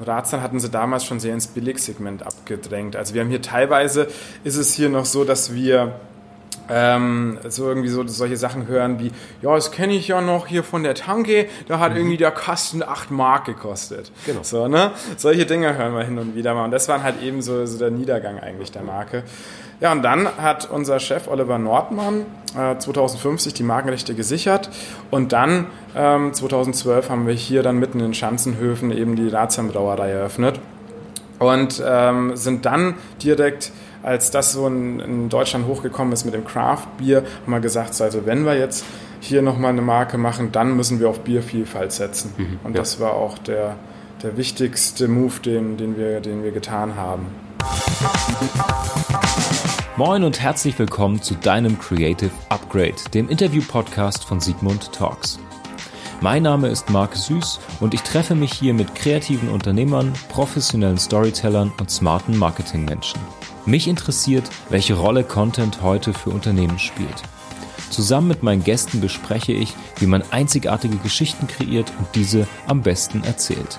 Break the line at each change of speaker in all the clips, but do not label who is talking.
Ratsam hatten sie damals schon sehr ins Billigsegment abgedrängt. Also wir haben hier teilweise, ist es hier noch so, dass wir ähm, so irgendwie so solche Sachen hören wie, ja, das kenne ich ja noch hier von der Tanke, da hat mhm. irgendwie der Kasten 8 Mark gekostet. Genau. So, ne? Solche Dinge hören wir hin und wieder mal. Und das war halt eben so, so der Niedergang eigentlich der Marke. Ja, und dann hat unser Chef Oliver Nordmann äh, 2050 die Markenrechte gesichert und dann ähm, 2012 haben wir hier dann mitten in Schanzenhöfen eben die Ratsam Brauerei eröffnet und ähm, sind dann direkt als das so in, in, Deutschland hochgekommen ist mit dem Craft Bier, haben wir gesagt, also wenn wir jetzt hier nochmal eine Marke machen, dann müssen wir auf Biervielfalt setzen. Mhm, und ja. das war auch der, der wichtigste Move, den, den, wir, den wir getan haben.
Moin und herzlich willkommen zu deinem Creative Upgrade, dem Interview-Podcast von Sigmund Talks. Mein Name ist Marc Süß und ich treffe mich hier mit kreativen Unternehmern, professionellen Storytellern und smarten Marketingmenschen. Mich interessiert, welche Rolle Content heute für Unternehmen spielt. Zusammen mit meinen Gästen bespreche ich, wie man einzigartige Geschichten kreiert und diese am besten erzählt.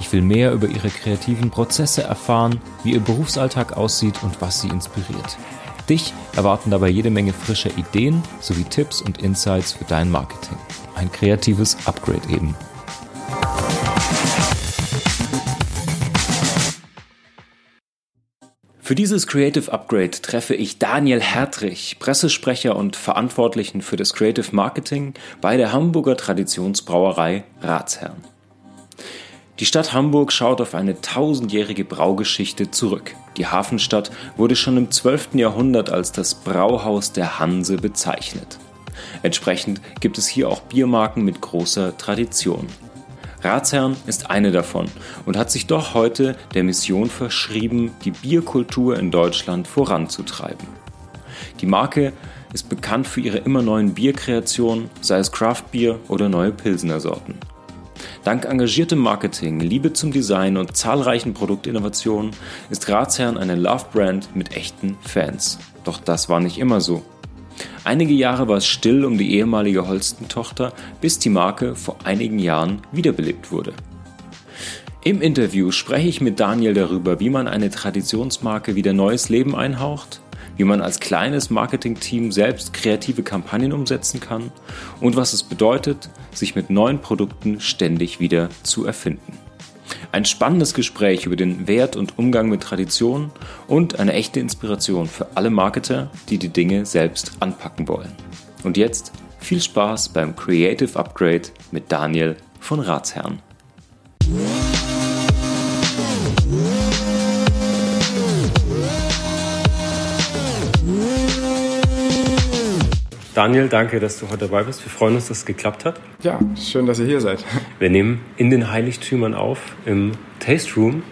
Ich will mehr über ihre kreativen Prozesse erfahren, wie ihr Berufsalltag aussieht und was sie inspiriert. Dich erwarten dabei jede Menge frischer Ideen sowie Tipps und Insights für dein Marketing. Ein kreatives Upgrade eben. Für dieses Creative Upgrade treffe ich Daniel Hertrich, Pressesprecher und Verantwortlichen für das Creative Marketing bei der Hamburger Traditionsbrauerei Ratsherrn. Die Stadt Hamburg schaut auf eine tausendjährige Braugeschichte zurück. Die Hafenstadt wurde schon im 12. Jahrhundert als das Brauhaus der Hanse bezeichnet. Entsprechend gibt es hier auch Biermarken mit großer Tradition. Ratsherrn ist eine davon und hat sich doch heute der Mission verschrieben, die Bierkultur in Deutschland voranzutreiben. Die Marke ist bekannt für ihre immer neuen Bierkreationen, sei es Craftbier oder neue Pilsener Sorten. Dank engagiertem Marketing, Liebe zum Design und zahlreichen Produktinnovationen ist Ratsherrn eine Love-Brand mit echten Fans. Doch das war nicht immer so. Einige Jahre war es still um die ehemalige Holsten-Tochter, bis die Marke vor einigen Jahren wiederbelebt wurde. Im Interview spreche ich mit Daniel darüber, wie man eine Traditionsmarke wieder neues Leben einhaucht, wie man als kleines Marketingteam selbst kreative Kampagnen umsetzen kann und was es bedeutet, sich mit neuen Produkten ständig wieder zu erfinden. Ein spannendes Gespräch über den Wert und Umgang mit Tradition und eine echte Inspiration für alle Marketer, die die Dinge selbst anpacken wollen. Und jetzt viel Spaß beim Creative Upgrade mit Daniel von Ratsherrn. Daniel, danke, dass du heute dabei bist. Wir freuen uns, dass es geklappt hat.
Ja, schön, dass ihr hier seid.
Wir nehmen in den Heiligtümern auf, im Taste Room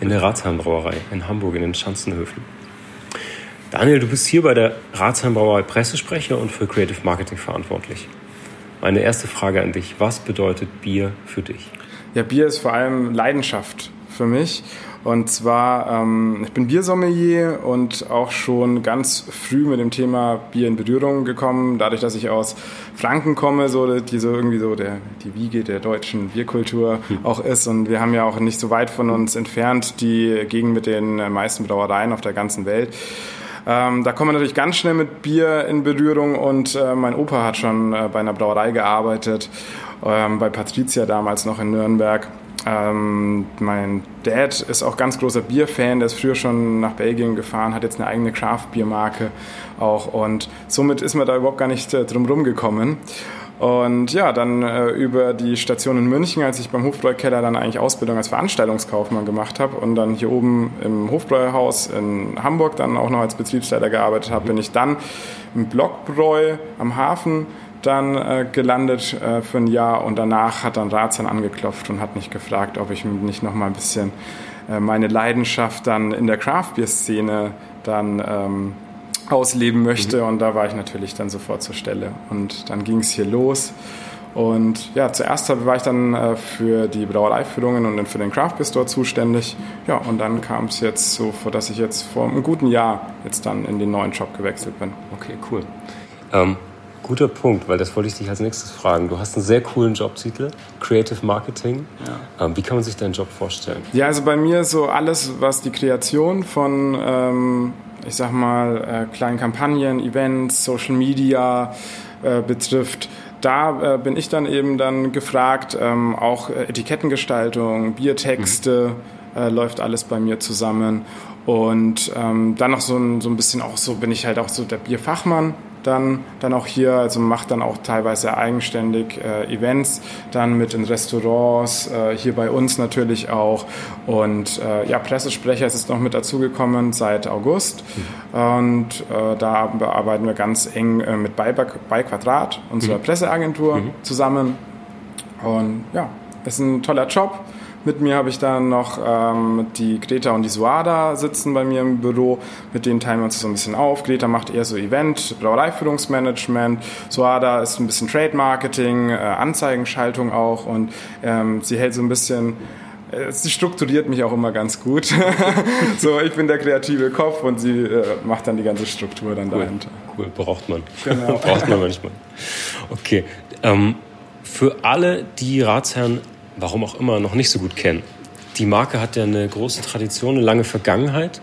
in der Ratsheimbrauerei in Hamburg, in den Schanzenhöfen. Daniel, du bist hier bei der Ratsheimbrauerei Pressesprecher und für Creative Marketing verantwortlich. Meine erste Frage an dich, was bedeutet Bier für dich?
Ja, Bier ist vor allem Leidenschaft für mich und zwar, ähm, ich bin Biersommelier und auch schon ganz früh mit dem Thema Bier in Berührung gekommen, dadurch, dass ich aus Franken komme, so die so irgendwie so der, die Wiege der deutschen Bierkultur hm. auch ist. Und wir haben ja auch nicht so weit von uns entfernt die Gegend mit den meisten Brauereien auf der ganzen Welt. Ähm, da kommen wir natürlich ganz schnell mit Bier in Berührung und äh, mein Opa hat schon äh, bei einer Brauerei gearbeitet, ähm, bei Patricia damals noch in Nürnberg. Ähm, mein Dad ist auch ganz großer Bierfan, der ist früher schon nach Belgien gefahren, hat jetzt eine eigene Craft-Biermarke auch und somit ist man da überhaupt gar nicht äh, drum rumgekommen. Und ja, dann äh, über die Station in München, als ich beim Hofbräukeller dann eigentlich Ausbildung als Veranstaltungskaufmann gemacht habe und dann hier oben im Hofbräuhaus in Hamburg dann auch noch als Betriebsleiter gearbeitet habe, bin ich dann im Blockbräu am Hafen dann äh, gelandet äh, für ein Jahr und danach hat dann Ratsherrn angeklopft und hat mich gefragt, ob ich nicht noch mal ein bisschen äh, meine Leidenschaft dann in der Craft Beer Szene dann ähm, ausleben möchte mhm. und da war ich natürlich dann sofort zur Stelle und dann ging es hier los und ja, zuerst war ich dann äh, für die Brauereiführungen und dann für den Craft Beer Store zuständig. Ja, und dann kam es jetzt so, vor dass ich jetzt vor einem guten Jahr jetzt dann in den neuen Job gewechselt bin.
Okay, cool. Ähm,
Guter Punkt, weil das wollte ich dich als nächstes fragen. Du hast einen sehr coolen Jobtitel, Creative Marketing. Ja. Ähm, wie kann man sich deinen Job vorstellen?
Ja, also bei mir so alles, was die Kreation von, ähm, ich sag mal, äh, kleinen Kampagnen, Events, Social Media äh, betrifft, da äh, bin ich dann eben dann gefragt, ähm, auch Etikettengestaltung, Biertexte, mhm. äh, läuft alles bei mir zusammen. Und ähm, dann noch so ein, so ein bisschen auch so, bin ich halt auch so der Bierfachmann dann, dann auch hier, also macht dann auch teilweise eigenständig äh, Events, dann mit in Restaurants, äh, hier bei uns natürlich auch. Und äh, ja, Pressesprecher ist es noch mit dazugekommen seit August. Und äh, da arbeiten wir ganz eng äh, mit bei, bei Quadrat, unserer mhm. Presseagentur, mhm. zusammen. Und ja, ist ein toller Job. Mit mir habe ich dann noch ähm, die Greta und die Suada sitzen bei mir im Büro. Mit denen teilen wir uns so ein bisschen auf. Greta macht eher so Event, Brauereiführungsmanagement. Suada ist ein bisschen Trade Marketing, äh, Anzeigenschaltung auch. Und ähm, sie hält so ein bisschen äh, sie strukturiert mich auch immer ganz gut. so, ich bin der kreative Kopf und sie äh, macht dann die ganze Struktur dann
cool.
dahinter.
Cool, braucht man. Genau. braucht man manchmal. Okay. Ähm, für alle, die Ratsherren warum auch immer, noch nicht so gut kennen. Die Marke hat ja eine große Tradition, eine lange Vergangenheit.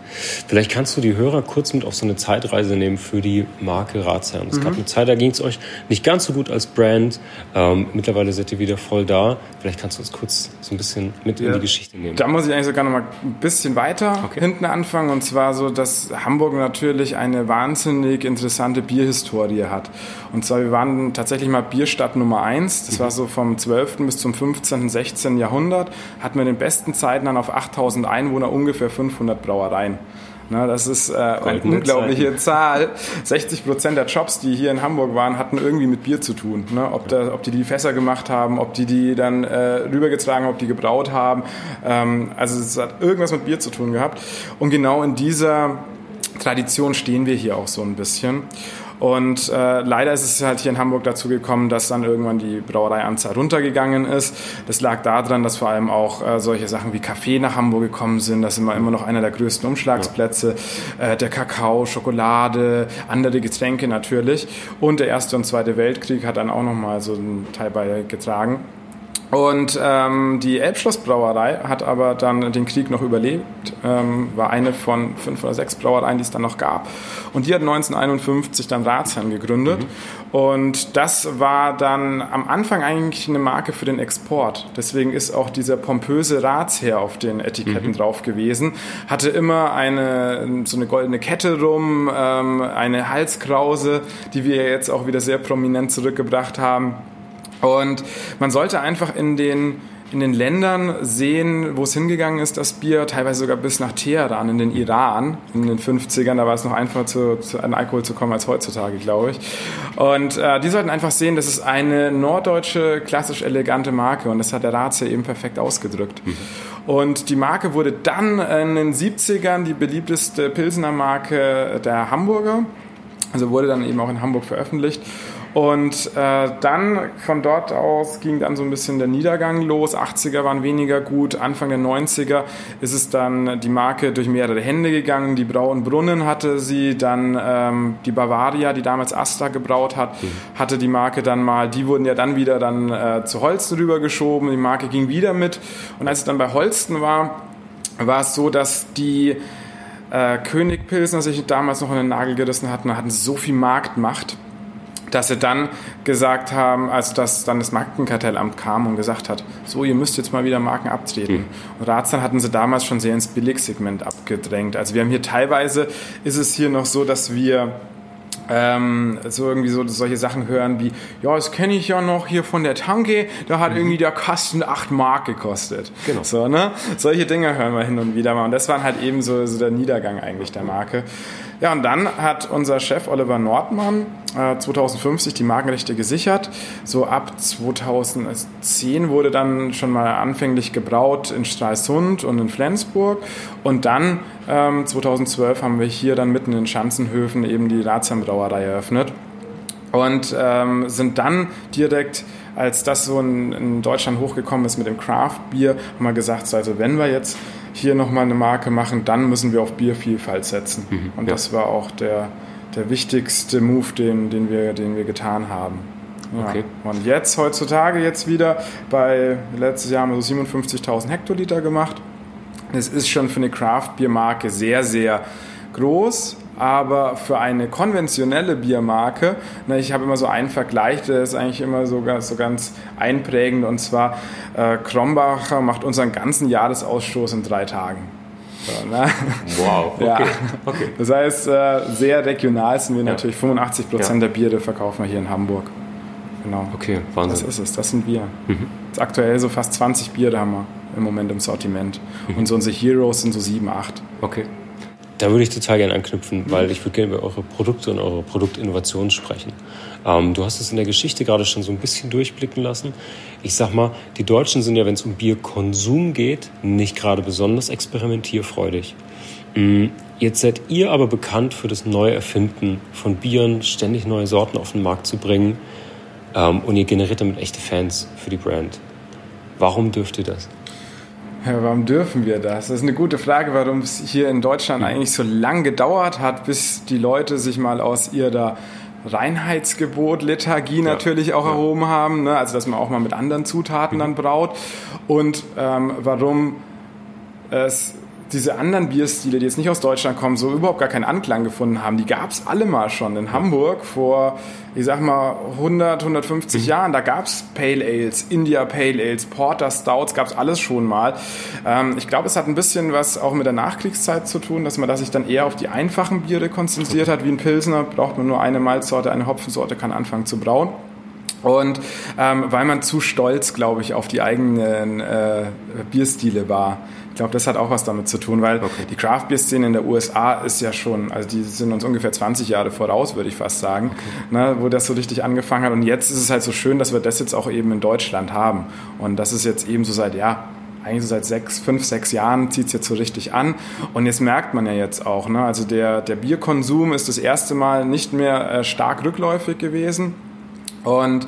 Vielleicht kannst du die Hörer kurz mit auf so eine Zeitreise nehmen für die Marke Ratsherrn. Es mhm. gab eine Zeit, da ging es euch nicht ganz so gut als Brand. Ähm, mittlerweile seid ihr wieder voll da. Vielleicht kannst du uns kurz so ein bisschen mit ja. in die Geschichte nehmen.
Da muss ich eigentlich sogar noch mal ein bisschen weiter okay. hinten anfangen. Und zwar so, dass Hamburg natürlich eine wahnsinnig interessante Bierhistorie hat. Und zwar, wir waren tatsächlich mal Bierstadt Nummer eins. Das mhm. war so vom 12. bis zum 15., 16. Jahrhundert. Hatten wir den besten Zeit Zeiten dann auf 8000 Einwohner ungefähr 500 Brauereien. Na, das ist äh, eine unglaubliche Zeiten. Zahl. 60 Prozent der Jobs, die hier in Hamburg waren, hatten irgendwie mit Bier zu tun. Ne? Ob, da, ob die die Fässer gemacht haben, ob die die dann äh, rübergetragen haben, ob die gebraut haben. Ähm, also es hat irgendwas mit Bier zu tun gehabt. Und genau in dieser Tradition stehen wir hier auch so ein bisschen. Und äh, leider ist es halt hier in Hamburg dazu gekommen, dass dann irgendwann die Brauereianzahl runtergegangen ist. Das lag daran, dass vor allem auch äh, solche Sachen wie Kaffee nach Hamburg gekommen sind. Das ist immer, immer noch einer der größten Umschlagsplätze. Äh, der Kakao, Schokolade, andere Getränke natürlich. Und der Erste und Zweite Weltkrieg hat dann auch nochmal so einen Teil beigetragen. Und ähm, die Elbschlossbrauerei hat aber dann den Krieg noch überlebt, ähm, war eine von fünf oder sechs Brauereien, die es dann noch gab. Und die hat 1951 dann Ratsherrn gegründet. Mhm. Und das war dann am Anfang eigentlich eine Marke für den Export. Deswegen ist auch dieser pompöse Ratsherr auf den Etiketten mhm. drauf gewesen. Hatte immer eine, so eine goldene Kette rum, ähm, eine Halskrause, die wir jetzt auch wieder sehr prominent zurückgebracht haben. Und man sollte einfach in den, in den Ländern sehen, wo es hingegangen ist, das Bier, teilweise sogar bis nach Teheran, in den Iran, in den 50ern, da war es noch einfacher zu, zu an Alkohol zu kommen als heutzutage, glaube ich. Und äh, die sollten einfach sehen, das ist eine norddeutsche, klassisch elegante Marke und das hat der Ratsherr eben perfekt ausgedrückt. Mhm. Und die Marke wurde dann in den 70ern die beliebteste Pilsener Marke der Hamburger. Also wurde dann eben auch in Hamburg veröffentlicht. Und äh, dann von dort aus ging dann so ein bisschen der Niedergang los. 80er waren weniger gut. Anfang der 90er ist es dann die Marke durch mehrere Hände gegangen. Die Brau und Brunnen hatte sie, dann ähm, die Bavaria, die damals Asta gebraut hat, mhm. hatte die Marke dann mal. Die wurden ja dann wieder dann äh, zu Holsten rübergeschoben. Die Marke ging wieder mit. Und als es dann bei Holsten war, war es so, dass die äh, König Pilsner sich damals noch in den Nagel gerissen hatten, hatten so viel Marktmacht dass sie dann gesagt haben, als das dann das Markenkartellamt kam und gesagt hat, so, ihr müsst jetzt mal wieder Marken abtreten. Mhm. Und Ratsal hatten sie damals schon sehr ins Billigsegment abgedrängt. Also wir haben hier teilweise, ist es hier noch so, dass wir ähm, so irgendwie so solche Sachen hören wie, ja, das kenne ich ja noch hier von der Tanke, da hat mhm. irgendwie der Kasten 8 Mark gekostet. Genau. So, ne? Solche Dinge hören wir hin und wieder mal. Und das war halt eben so, so der Niedergang eigentlich der Marke. Ja, und dann hat unser Chef Oliver Nordmann äh, 2050 die Markenrechte gesichert. So ab 2010 wurde dann schon mal anfänglich gebraut in Stralsund und in Flensburg. Und dann ähm, 2012 haben wir hier dann mitten in Schanzenhöfen eben die Ratsherrn Brauerei eröffnet. Und ähm, sind dann direkt als das so in, in, Deutschland hochgekommen ist mit dem Craft Bier, haben wir gesagt, also wenn wir jetzt hier nochmal eine Marke machen, dann müssen wir auf Biervielfalt setzen. Mhm, und ja. das war auch der, der wichtigste Move, den, den, wir, den wir getan haben. Ja. Okay. Und jetzt, heutzutage, jetzt wieder bei, letztes Jahr haben wir so 57.000 Hektoliter gemacht. Das ist schon für eine Craft-Bier-Marke sehr, sehr groß, aber für eine konventionelle Biermarke, na, ich habe immer so einen Vergleich, der ist eigentlich immer so, so ganz einprägend und zwar äh, Krombacher macht unseren ganzen Jahresausstoß in drei Tagen. So, ne?
Wow, okay. Ja. okay.
Das heißt, äh, sehr regional sind wir ja. natürlich. 85 Prozent ja. der Biere verkaufen wir hier in Hamburg.
Genau. Okay, Wahnsinn.
Das ist es, das sind wir. Mhm. aktuell so fast 20 Biere haben wir im Moment im Sortiment. Mhm. Und so unsere Heroes sind so 7, 8.
Okay. Da würde ich total gerne anknüpfen, weil ich würde gerne über eure Produkte und eure Produktinnovationen sprechen. Ähm, du hast es in der Geschichte gerade schon so ein bisschen durchblicken lassen. Ich sag mal, die Deutschen sind ja, wenn es um Bierkonsum geht, nicht gerade besonders experimentierfreudig. Mm, jetzt seid ihr aber bekannt für das neue Erfinden von Bieren, ständig neue Sorten auf den Markt zu bringen. Ähm, und ihr generiert damit echte Fans für die Brand. Warum dürft ihr das?
Ja, warum dürfen wir das? Das ist eine gute Frage, warum es hier in Deutschland eigentlich so lang gedauert hat, bis die Leute sich mal aus ihrer Reinheitsgebot, Lethargie ja. natürlich auch ja. erhoben haben, ne? also dass man auch mal mit anderen Zutaten mhm. dann braut und ähm, warum es diese anderen Bierstile, die jetzt nicht aus Deutschland kommen, so überhaupt gar keinen Anklang gefunden haben, die gab es alle mal schon in Hamburg vor, ich sag mal, 100, 150 mhm. Jahren. Da gab es Pale Ales, India Pale Ales, Porter Stouts, gab es alles schon mal. Ähm, ich glaube, es hat ein bisschen was auch mit der Nachkriegszeit zu tun, dass man da sich dann eher auf die einfachen Biere konzentriert hat. Wie ein Pilsner braucht man nur eine Malzsorte, eine Hopfensorte, kann anfangen zu brauen. Und ähm, weil man zu stolz, glaube ich, auf die eigenen äh, Bierstile war. Ich glaube, das hat auch was damit zu tun, weil okay. die Craft Beer Szene in der USA ist ja schon, also die sind uns ungefähr 20 Jahre voraus, würde ich fast sagen, okay. ne, wo das so richtig angefangen hat. Und jetzt ist es halt so schön, dass wir das jetzt auch eben in Deutschland haben. Und das ist jetzt eben so seit, ja, eigentlich so seit sechs, fünf, sechs Jahren zieht es jetzt so richtig an. Und jetzt merkt man ja jetzt auch, ne, also der, der Bierkonsum ist das erste Mal nicht mehr äh, stark rückläufig gewesen. Und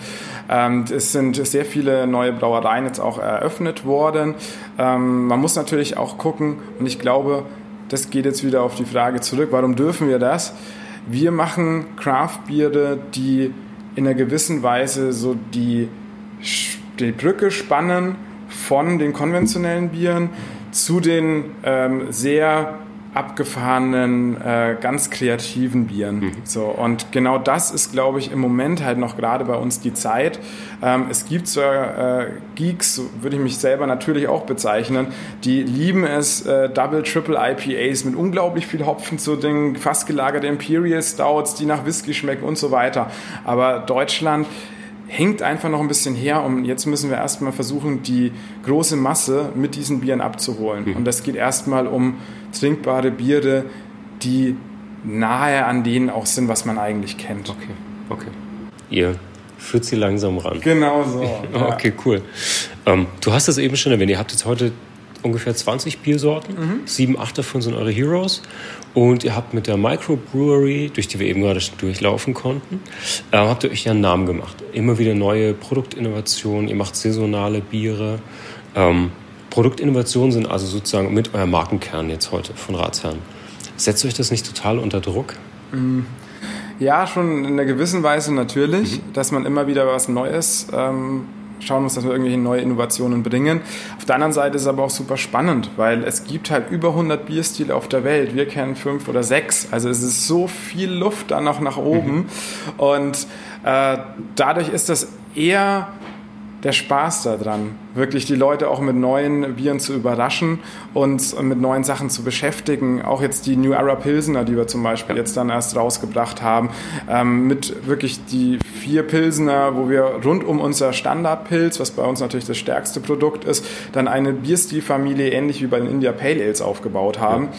ähm, es sind sehr viele neue Brauereien jetzt auch eröffnet worden. Ähm, man muss natürlich auch gucken, und ich glaube, das geht jetzt wieder auf die Frage zurück, warum dürfen wir das? Wir machen Craft-Biere, die in einer gewissen Weise so die, die Brücke spannen von den konventionellen Bieren zu den ähm, sehr abgefahrenen, äh, ganz kreativen Bieren. Mhm. So, und genau das ist, glaube ich, im Moment halt noch gerade bei uns die Zeit. Ähm, es gibt zwar äh, Geeks, so würde ich mich selber natürlich auch bezeichnen, die lieben es, äh, Double, Triple IPAs mit unglaublich viel Hopfen zu den fast gelagerte Imperial Stouts, die nach Whisky schmecken und so weiter. Aber Deutschland hängt einfach noch ein bisschen her und jetzt müssen wir erstmal versuchen, die große Masse mit diesen Bieren abzuholen. Mhm. Und das geht erstmal um trinkbare Biere, die nahe an denen auch sind, was man eigentlich kennt.
Okay, okay. Ihr führt sie langsam ran.
Genau so.
okay, cool. Ähm, du hast das eben schon erwähnt, ihr habt jetzt heute ungefähr 20 Biersorten. Mhm. Sieben, acht davon sind eure Heroes. Und ihr habt mit der Microbrewery, durch die wir eben gerade schon durchlaufen konnten, äh, habt ihr euch ja einen Namen gemacht. Immer wieder neue Produktinnovationen, ihr macht saisonale Biere. Ähm, Produktinnovationen sind also sozusagen mit eurem Markenkern jetzt heute von Ratsherren. Setzt euch das nicht total unter Druck?
Mhm. Ja, schon in einer gewissen Weise natürlich, mhm. dass man immer wieder was Neues ähm, schauen muss, dass wir irgendwelche neue Innovationen bringen. Auf der anderen Seite ist es aber auch super spannend, weil es gibt halt über 100 Bierstile auf der Welt. Wir kennen fünf oder sechs. Also es ist so viel Luft da noch nach oben. Mhm. Und äh, dadurch ist das eher der Spaß daran, wirklich die Leute auch mit neuen Bieren zu überraschen und mit neuen Sachen zu beschäftigen. Auch jetzt die New Era Pilsener, die wir zum Beispiel jetzt dann erst rausgebracht haben, ähm, mit wirklich die vier Pilsener, wo wir rund um unser Standardpilz, was bei uns natürlich das stärkste Produkt ist, dann eine Bierstilfamilie ähnlich wie bei den India Pale Ales aufgebaut haben. Ja.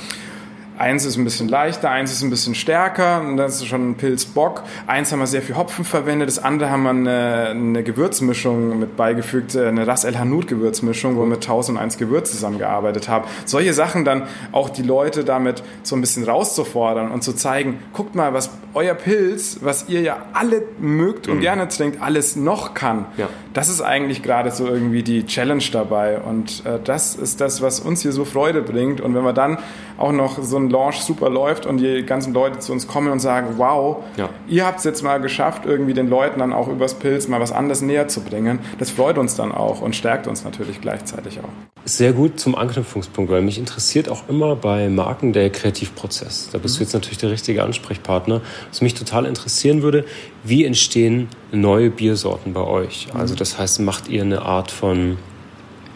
Eins ist ein bisschen leichter, eins ist ein bisschen stärker, und das ist schon ein Pilzbock. Eins haben wir sehr viel Hopfen verwendet, das andere haben wir eine, eine Gewürzmischung mit beigefügt, äh, eine Ras El Hanout Gewürzmischung, wo wir mit 1001 Gewürz zusammengearbeitet haben. Solche Sachen dann auch die Leute damit so ein bisschen rauszufordern und zu zeigen, guckt mal, was euer Pilz, was ihr ja alle mögt und mhm. gerne trinkt, alles noch kann. Ja. Das ist eigentlich gerade so irgendwie die Challenge dabei. Und äh, das ist das, was uns hier so Freude bringt. Und wenn wir dann auch noch so ein Launch super läuft und die ganzen Leute zu uns kommen und sagen, wow, ja. ihr habt es jetzt mal geschafft, irgendwie den Leuten dann auch übers Pilz mal was anderes näher zu bringen, das freut uns dann auch und stärkt uns natürlich gleichzeitig auch.
Sehr gut zum Anknüpfungspunkt, weil mich interessiert auch immer bei Marken der Kreativprozess. Da bist mhm. du jetzt natürlich der richtige Ansprechpartner. Was mich total interessieren würde, wie entstehen neue Biersorten bei euch? Also das heißt, macht ihr eine Art von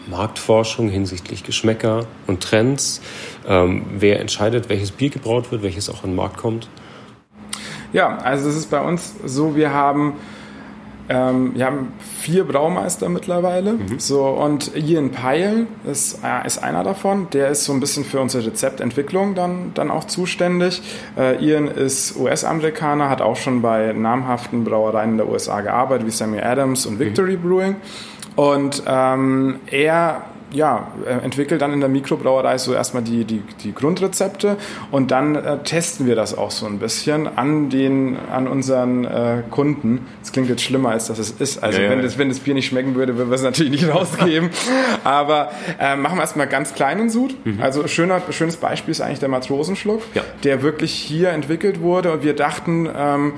Marktforschung hinsichtlich Geschmäcker und Trends? Ähm, wer entscheidet, welches Bier gebraut wird, welches auch in den Markt kommt?
Ja, also es ist bei uns so, wir haben ähm, wir haben vier Braumeister mittlerweile. Mhm. So, und Ian Pyle ist, äh, ist einer davon. Der ist so ein bisschen für unsere Rezeptentwicklung dann, dann auch zuständig. Äh, Ian ist US-Amerikaner, hat auch schon bei namhaften Brauereien in der USA gearbeitet, wie Samuel Adams und Victory mhm. Brewing. Und ähm, er ja, äh, entwickelt dann in der Mikrobrauerei so erstmal die, die, die Grundrezepte und dann äh, testen wir das auch so ein bisschen an, den, an unseren äh, Kunden. Das klingt jetzt schlimmer, als dass es ist. Also ja, wenn, Das, wenn das Bier nicht schmecken würde, würden wir es natürlich nicht rausgeben. Aber äh, machen wir erstmal ganz kleinen Sud. Mhm. Also schöner, schönes Beispiel ist eigentlich der Matrosenschluck, ja. der wirklich hier entwickelt wurde und wir dachten, ähm,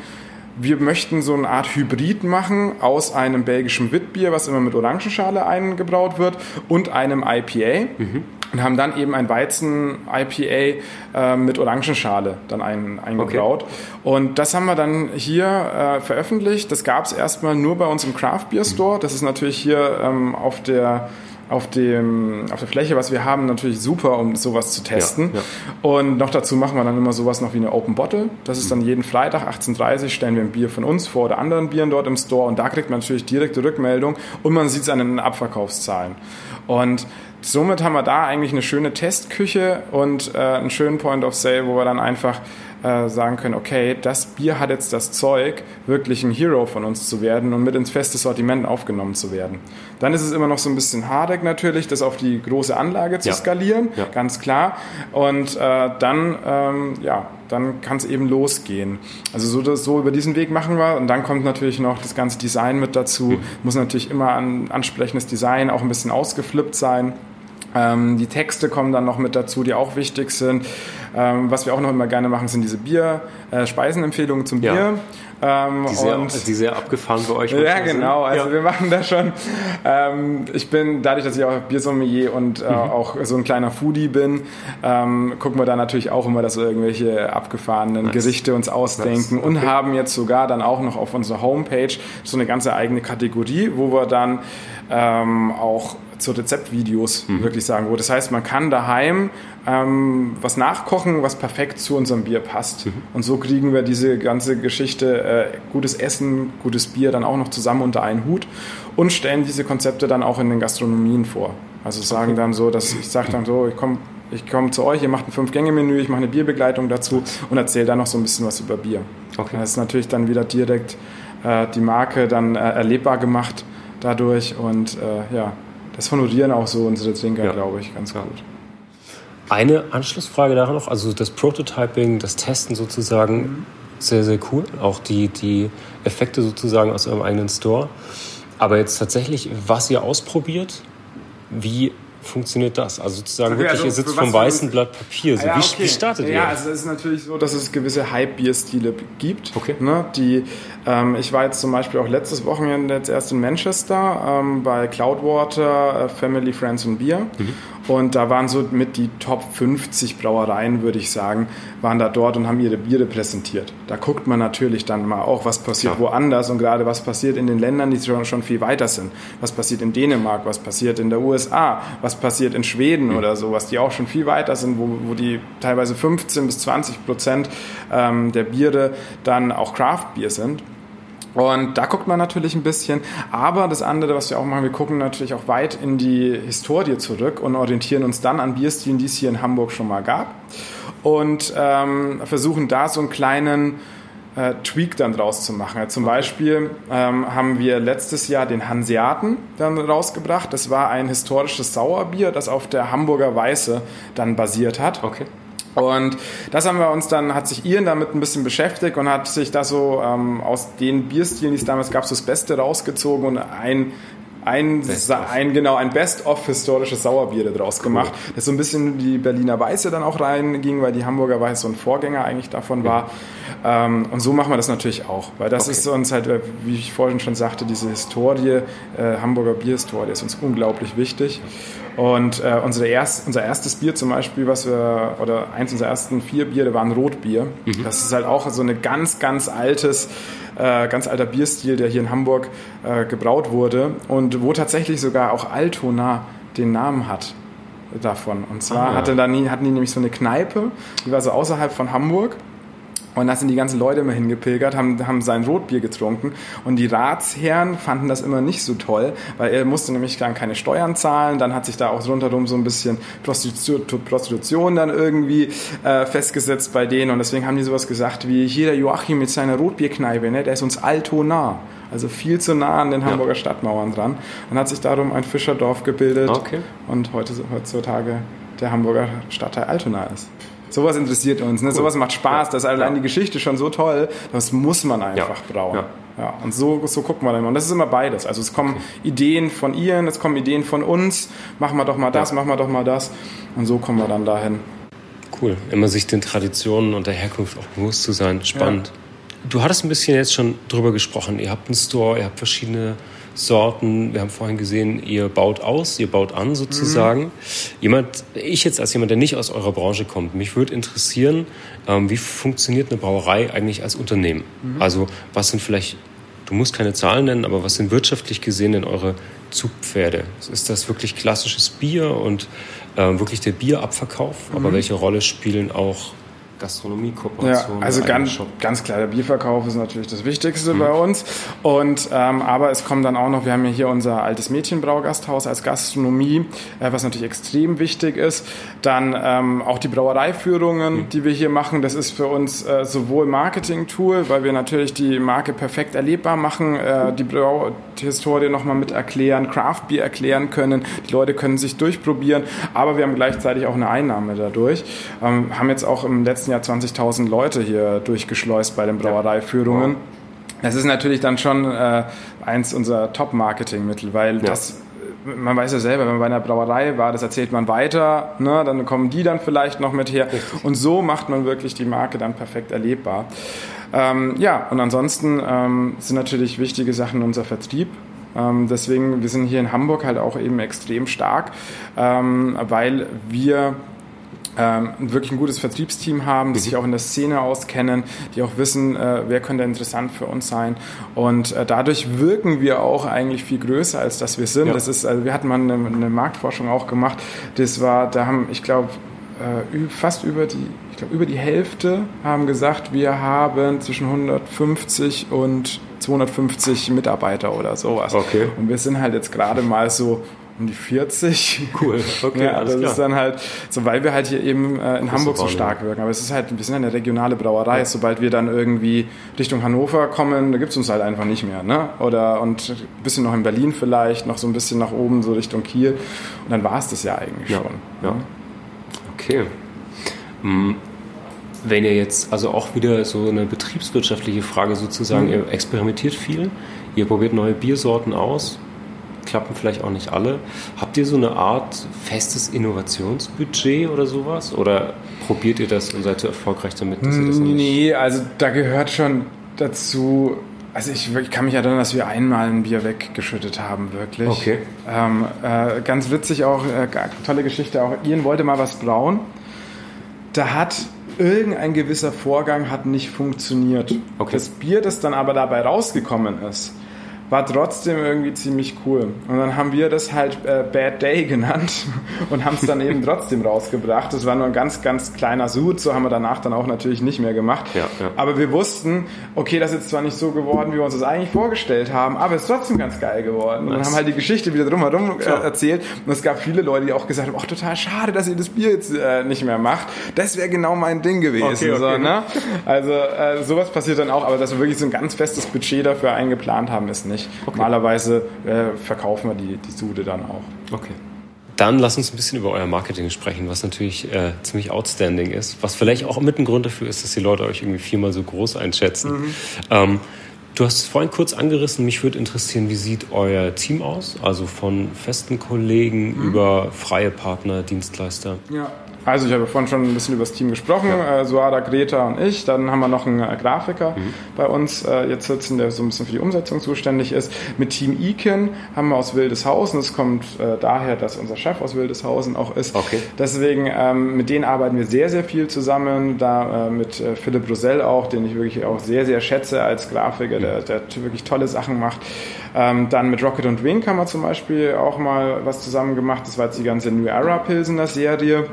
wir möchten so eine Art Hybrid machen aus einem belgischen Witbier, was immer mit Orangenschale eingebraut wird, und einem IPA. Mhm. Und haben dann eben ein Weizen-IPA äh, mit Orangenschale dann ein, eingebraut. Okay. Und das haben wir dann hier äh, veröffentlicht. Das gab es erstmal nur bei uns im Craft Beer Store. Das ist natürlich hier ähm, auf der auf, dem, auf der Fläche, was wir haben, natürlich super, um sowas zu testen. Ja, ja. Und noch dazu machen wir dann immer sowas noch wie eine Open Bottle. Das ist dann jeden Freitag 18.30 Uhr stellen wir ein Bier von uns vor oder anderen Bieren dort im Store und da kriegt man natürlich direkte Rückmeldung und man sieht es an den Abverkaufszahlen. Und somit haben wir da eigentlich eine schöne Testküche und äh, einen schönen Point of Sale, wo wir dann einfach äh, sagen können, okay, das Bier hat jetzt das Zeug, wirklich ein Hero von uns zu werden und mit ins feste Sortiment aufgenommen zu werden. Dann ist es immer noch so ein bisschen hardek natürlich, das auf die große Anlage zu ja. skalieren, ja. ganz klar. Und äh, dann, ähm, ja, dann kann es eben losgehen. Also so, das, so über diesen Weg machen wir und dann kommt natürlich noch das ganze Design mit dazu. Mhm. Muss natürlich immer ein ansprechendes Design, auch ein bisschen ausgeflippt sein. Ähm, die Texte kommen dann noch mit dazu, die auch wichtig sind. Ähm, was wir auch noch immer gerne machen, sind diese Bier-Speisenempfehlungen äh, zum Bier. Ja.
Ähm, die, sehr, und, die sehr abgefahren bei euch
Ja, genau. Sind. Also ja. wir machen das schon. Ähm, ich bin, dadurch, dass ich auch Biersommelier und äh, mhm. auch so ein kleiner Foodie bin, ähm, gucken wir da natürlich auch immer, dass wir irgendwelche abgefahrenen nice. Gerichte uns ausdenken nice. okay. und haben jetzt sogar dann auch noch auf unserer Homepage so eine ganze eigene Kategorie, wo wir dann ähm, auch zu Rezeptvideos mhm. wirklich sagen, wo das heißt, man kann daheim ähm, was nachkochen, was perfekt zu unserem Bier passt. Mhm. Und so kriegen wir diese ganze Geschichte, äh, gutes Essen, gutes Bier dann auch noch zusammen unter einen Hut und stellen diese Konzepte dann auch in den Gastronomien vor. Also sagen okay. dann so, dass ich sage dann so, ich komme ich komme zu euch, ihr macht ein Fünf-Gänge-Menü, ich mache eine Bierbegleitung dazu und erzähle dann noch so ein bisschen was über Bier. Okay. Das ist natürlich dann wieder direkt äh, die Marke dann äh, erlebbar gemacht dadurch und äh, ja, das honorieren auch so unsere Trinker, ja. glaube ich, ganz ja. gut.
Eine Anschlussfrage daran noch, also das Prototyping, das Testen sozusagen, mhm. sehr, sehr cool. Auch die, die Effekte sozusagen aus eurem eigenen Store. Aber jetzt tatsächlich, was ihr ausprobiert, wie funktioniert das? Also sozusagen okay, wirklich, also ihr sitzt vom weißen Blatt Papier. So,
ja,
wie,
okay. wie startet
ihr?
Ja, also es ist natürlich so, dass es gewisse Hype-Bier-Stile gibt. Okay. Ne, die, ähm, ich war jetzt zum Beispiel auch letztes Wochenende jetzt erst in Manchester ähm, bei Cloudwater, äh, Family, Friends und Beer. Mhm. Und da waren so mit die Top 50 Brauereien, würde ich sagen, waren da dort und haben ihre Biere präsentiert. Da guckt man natürlich dann mal auch, was passiert ja. woanders und gerade was passiert in den Ländern, die schon, viel weiter sind. Was passiert in Dänemark, was passiert in der USA, was passiert in Schweden mhm. oder sowas, die auch schon viel weiter sind, wo, wo die teilweise 15 bis 20 Prozent ähm, der Biere dann auch Craft-Bier sind. Und da guckt man natürlich ein bisschen. Aber das andere, was wir auch machen, wir gucken natürlich auch weit in die Historie zurück und orientieren uns dann an Bierstilen, die es hier in Hamburg schon mal gab. Und ähm, versuchen da so einen kleinen äh, Tweak dann draus zu machen. Also zum okay. Beispiel ähm, haben wir letztes Jahr den Hanseaten dann rausgebracht. Das war ein historisches Sauerbier, das auf der Hamburger Weiße dann basiert hat. Okay. Und das haben wir uns dann, hat sich Ian damit ein bisschen beschäftigt und hat sich da so ähm, aus den Bierstilen, die es damals gab, so das Beste rausgezogen und ein ein, ein genau ein Best-of historisches Sauerbier daraus gemacht, cool. das so ein bisschen die Berliner Weiße dann auch reinging, weil die Hamburger Weiße so ein Vorgänger eigentlich davon war. Ähm, und so machen wir das natürlich auch, weil das okay. ist uns halt, äh, wie ich vorhin schon sagte, diese Historie, äh, Hamburger Bierhistorie ist uns unglaublich wichtig. Und äh, unsere erst, unser erstes Bier zum Beispiel, was wir, oder eins unserer ersten vier Biere waren Rotbier. Mhm. Das ist halt auch so ein ganz, ganz altes, äh, ganz alter Bierstil, der hier in Hamburg äh, gebraut wurde und wo tatsächlich sogar auch Altona den Namen hat davon. Und zwar ah, ja. hatte dann, hatten die nämlich so eine Kneipe, die war so außerhalb von Hamburg und da sind die ganzen Leute immer hingepilgert, haben, haben sein Rotbier getrunken. Und die Ratsherren fanden das immer nicht so toll, weil er musste nämlich dann keine Steuern zahlen. Dann hat sich da auch rundherum so ein bisschen Prostitution, Prostitution dann irgendwie äh, festgesetzt bei denen. Und deswegen haben die sowas gesagt wie, hier der Joachim mit seiner Rotbierkneipe, ne, der ist uns alto nah. Also viel zu nah an den Hamburger ja. Stadtmauern dran. Dann hat sich darum ein Fischerdorf gebildet okay. und heute, heutzutage der Hamburger Stadtteil Altona ist. Sowas interessiert uns, ne? Cool. sowas macht Spaß, ja. das ist allein ja. die Geschichte schon so toll, das muss man einfach ja. brauen. Ja. und so, so gucken wir dann. Und das ist immer beides. Also es kommen okay. Ideen von Ihren, es kommen Ideen von uns, machen wir doch mal das, machen wir doch mal das. Und so kommen wir dann dahin.
Cool, immer sich den Traditionen und der Herkunft auch bewusst zu sein. Spannend. Du hattest ein bisschen jetzt schon drüber gesprochen. Ihr habt einen Store, ihr habt verschiedene Sorten. Wir haben vorhin gesehen, ihr baut aus, ihr baut an sozusagen. Mhm. Jemand, ich jetzt als jemand, der nicht aus eurer Branche kommt, mich würde interessieren, ähm, wie funktioniert eine Brauerei eigentlich als Unternehmen? Mhm. Also was sind vielleicht, du musst keine Zahlen nennen, aber was sind wirtschaftlich gesehen denn eure Zugpferde? Ist das wirklich klassisches Bier und äh, wirklich der Bierabverkauf? Mhm. Aber welche Rolle spielen auch Gastronomie-Kooperation.
Ja, also ganz, ganz klar, der Bierverkauf ist natürlich das Wichtigste mhm. bei uns. Und ähm, aber es kommt dann auch noch, wir haben ja hier unser altes Mädchenbraugasthaus als Gastronomie, äh, was natürlich extrem wichtig ist. Dann ähm, auch die Brauereiführungen, mhm. die wir hier machen, das ist für uns äh, sowohl Marketing-Tool, weil wir natürlich die Marke perfekt erlebbar machen, äh, die Brauhistorie nochmal mit erklären, Craft Beer erklären können. Die Leute können sich durchprobieren, aber wir haben gleichzeitig auch eine Einnahme dadurch. Ähm, haben jetzt auch im letzten letzten Jahr 20.000 Leute hier durchgeschleust bei den Brauereiführungen. Das ist natürlich dann schon äh, eins unserer Top-Marketing-Mittel, weil ja. das man weiß ja selber, wenn man bei einer Brauerei war, das erzählt man weiter, ne, dann kommen die dann vielleicht noch mit her. Und so macht man wirklich die Marke dann perfekt erlebbar. Ähm, ja, und ansonsten ähm, sind natürlich wichtige Sachen unser Vertrieb. Ähm, deswegen, wir sind hier in Hamburg halt auch eben extrem stark, ähm, weil wir ähm, wirklich ein gutes Vertriebsteam haben, die sich auch in der Szene auskennen, die auch wissen, äh, wer könnte interessant für uns sein. Und äh, dadurch wirken wir auch eigentlich viel größer, als dass wir sind. Ja. Das ist, also wir hatten mal eine, eine Marktforschung auch gemacht. Das war, da haben, ich glaube, äh, fast über die, ich glaube, über die Hälfte haben gesagt, wir haben zwischen 150 und 250 Mitarbeiter oder sowas. Okay. Und wir sind halt jetzt gerade mal so um die 40.
Cool, okay,
ja, alles das klar. ist dann halt, so weil wir halt hier eben äh, in Hamburg so stark wirken. Aber es ist halt, wir sind eine regionale Brauerei. Ja. Sobald wir dann irgendwie Richtung Hannover kommen, da gibt es uns halt einfach nicht mehr. Ne? Oder und ein bisschen noch in Berlin vielleicht, noch so ein bisschen nach oben, so Richtung Kiel. Und dann war es das ja eigentlich ja. schon. Ja. Ne?
Okay. Hm. Wenn ihr jetzt, also auch wieder so eine betriebswirtschaftliche Frage sozusagen, mhm. ihr experimentiert viel, ihr probiert neue Biersorten aus, klappen vielleicht auch nicht alle. Habt ihr so eine Art festes Innovationsbudget oder sowas? Oder probiert ihr das und seid ihr erfolgreich damit?
Dass ihr das nicht nee, also da gehört schon dazu. Also ich, ich, kann mich erinnern, dass wir einmal ein Bier weggeschüttet haben, wirklich.
Okay.
Ähm, äh, ganz witzig auch, äh, tolle Geschichte auch. Ian wollte mal was brauen. Da hat irgendein gewisser Vorgang hat nicht funktioniert. Okay. Das Bier, das dann aber dabei rausgekommen ist, war trotzdem irgendwie ziemlich cool. Und dann haben wir das halt äh, Bad Day genannt und haben es dann eben trotzdem rausgebracht. Das war nur ein ganz, ganz kleiner Sud, so haben wir danach dann auch natürlich nicht mehr gemacht. Ja, ja. Aber wir wussten, okay, das ist jetzt zwar nicht so geworden, wie wir uns das eigentlich vorgestellt haben, aber es ist trotzdem ganz geil geworden. Und dann haben halt die Geschichte wieder drumherum äh, erzählt. Und es gab viele Leute, die auch gesagt haben, ach, total schade, dass ihr das Bier jetzt äh, nicht mehr macht. Das wäre genau mein Ding gewesen. Okay, okay. So, ne? Also äh, sowas passiert dann auch, aber dass wir wirklich so ein ganz festes Budget dafür eingeplant haben, ist nicht nicht. Okay. Normalerweise äh, verkaufen wir die, die Sude dann auch.
Okay. Dann lass uns ein bisschen über euer Marketing sprechen, was natürlich äh, ziemlich outstanding ist, was vielleicht auch mit ein Grund dafür ist, dass die Leute euch irgendwie viermal so groß einschätzen. Mhm. Ähm, du hast es vorhin kurz angerissen, mich würde interessieren, wie sieht euer Team aus? Also von festen Kollegen mhm. über freie Partner, Dienstleister?
Ja. Also ich habe vorhin schon ein bisschen über das Team gesprochen, ja. äh, Suada, Greta und ich. Dann haben wir noch einen äh, Grafiker mhm. bei uns äh, jetzt sitzen, der so ein bisschen für die Umsetzung zuständig ist. Mit Team Iken haben wir aus Wildeshausen. Das kommt äh, daher, dass unser Chef aus Wildeshausen auch ist. Okay. Deswegen ähm, mit denen arbeiten wir sehr, sehr viel zusammen. Da äh, mit äh, Philipp Rosell auch, den ich wirklich auch sehr, sehr schätze als Grafiker, mhm. der, der wirklich tolle Sachen macht. Ähm, dann mit Rocket und Wink haben wir zum Beispiel auch mal was zusammen gemacht. Das war jetzt die ganze New Era Pilsener Serie.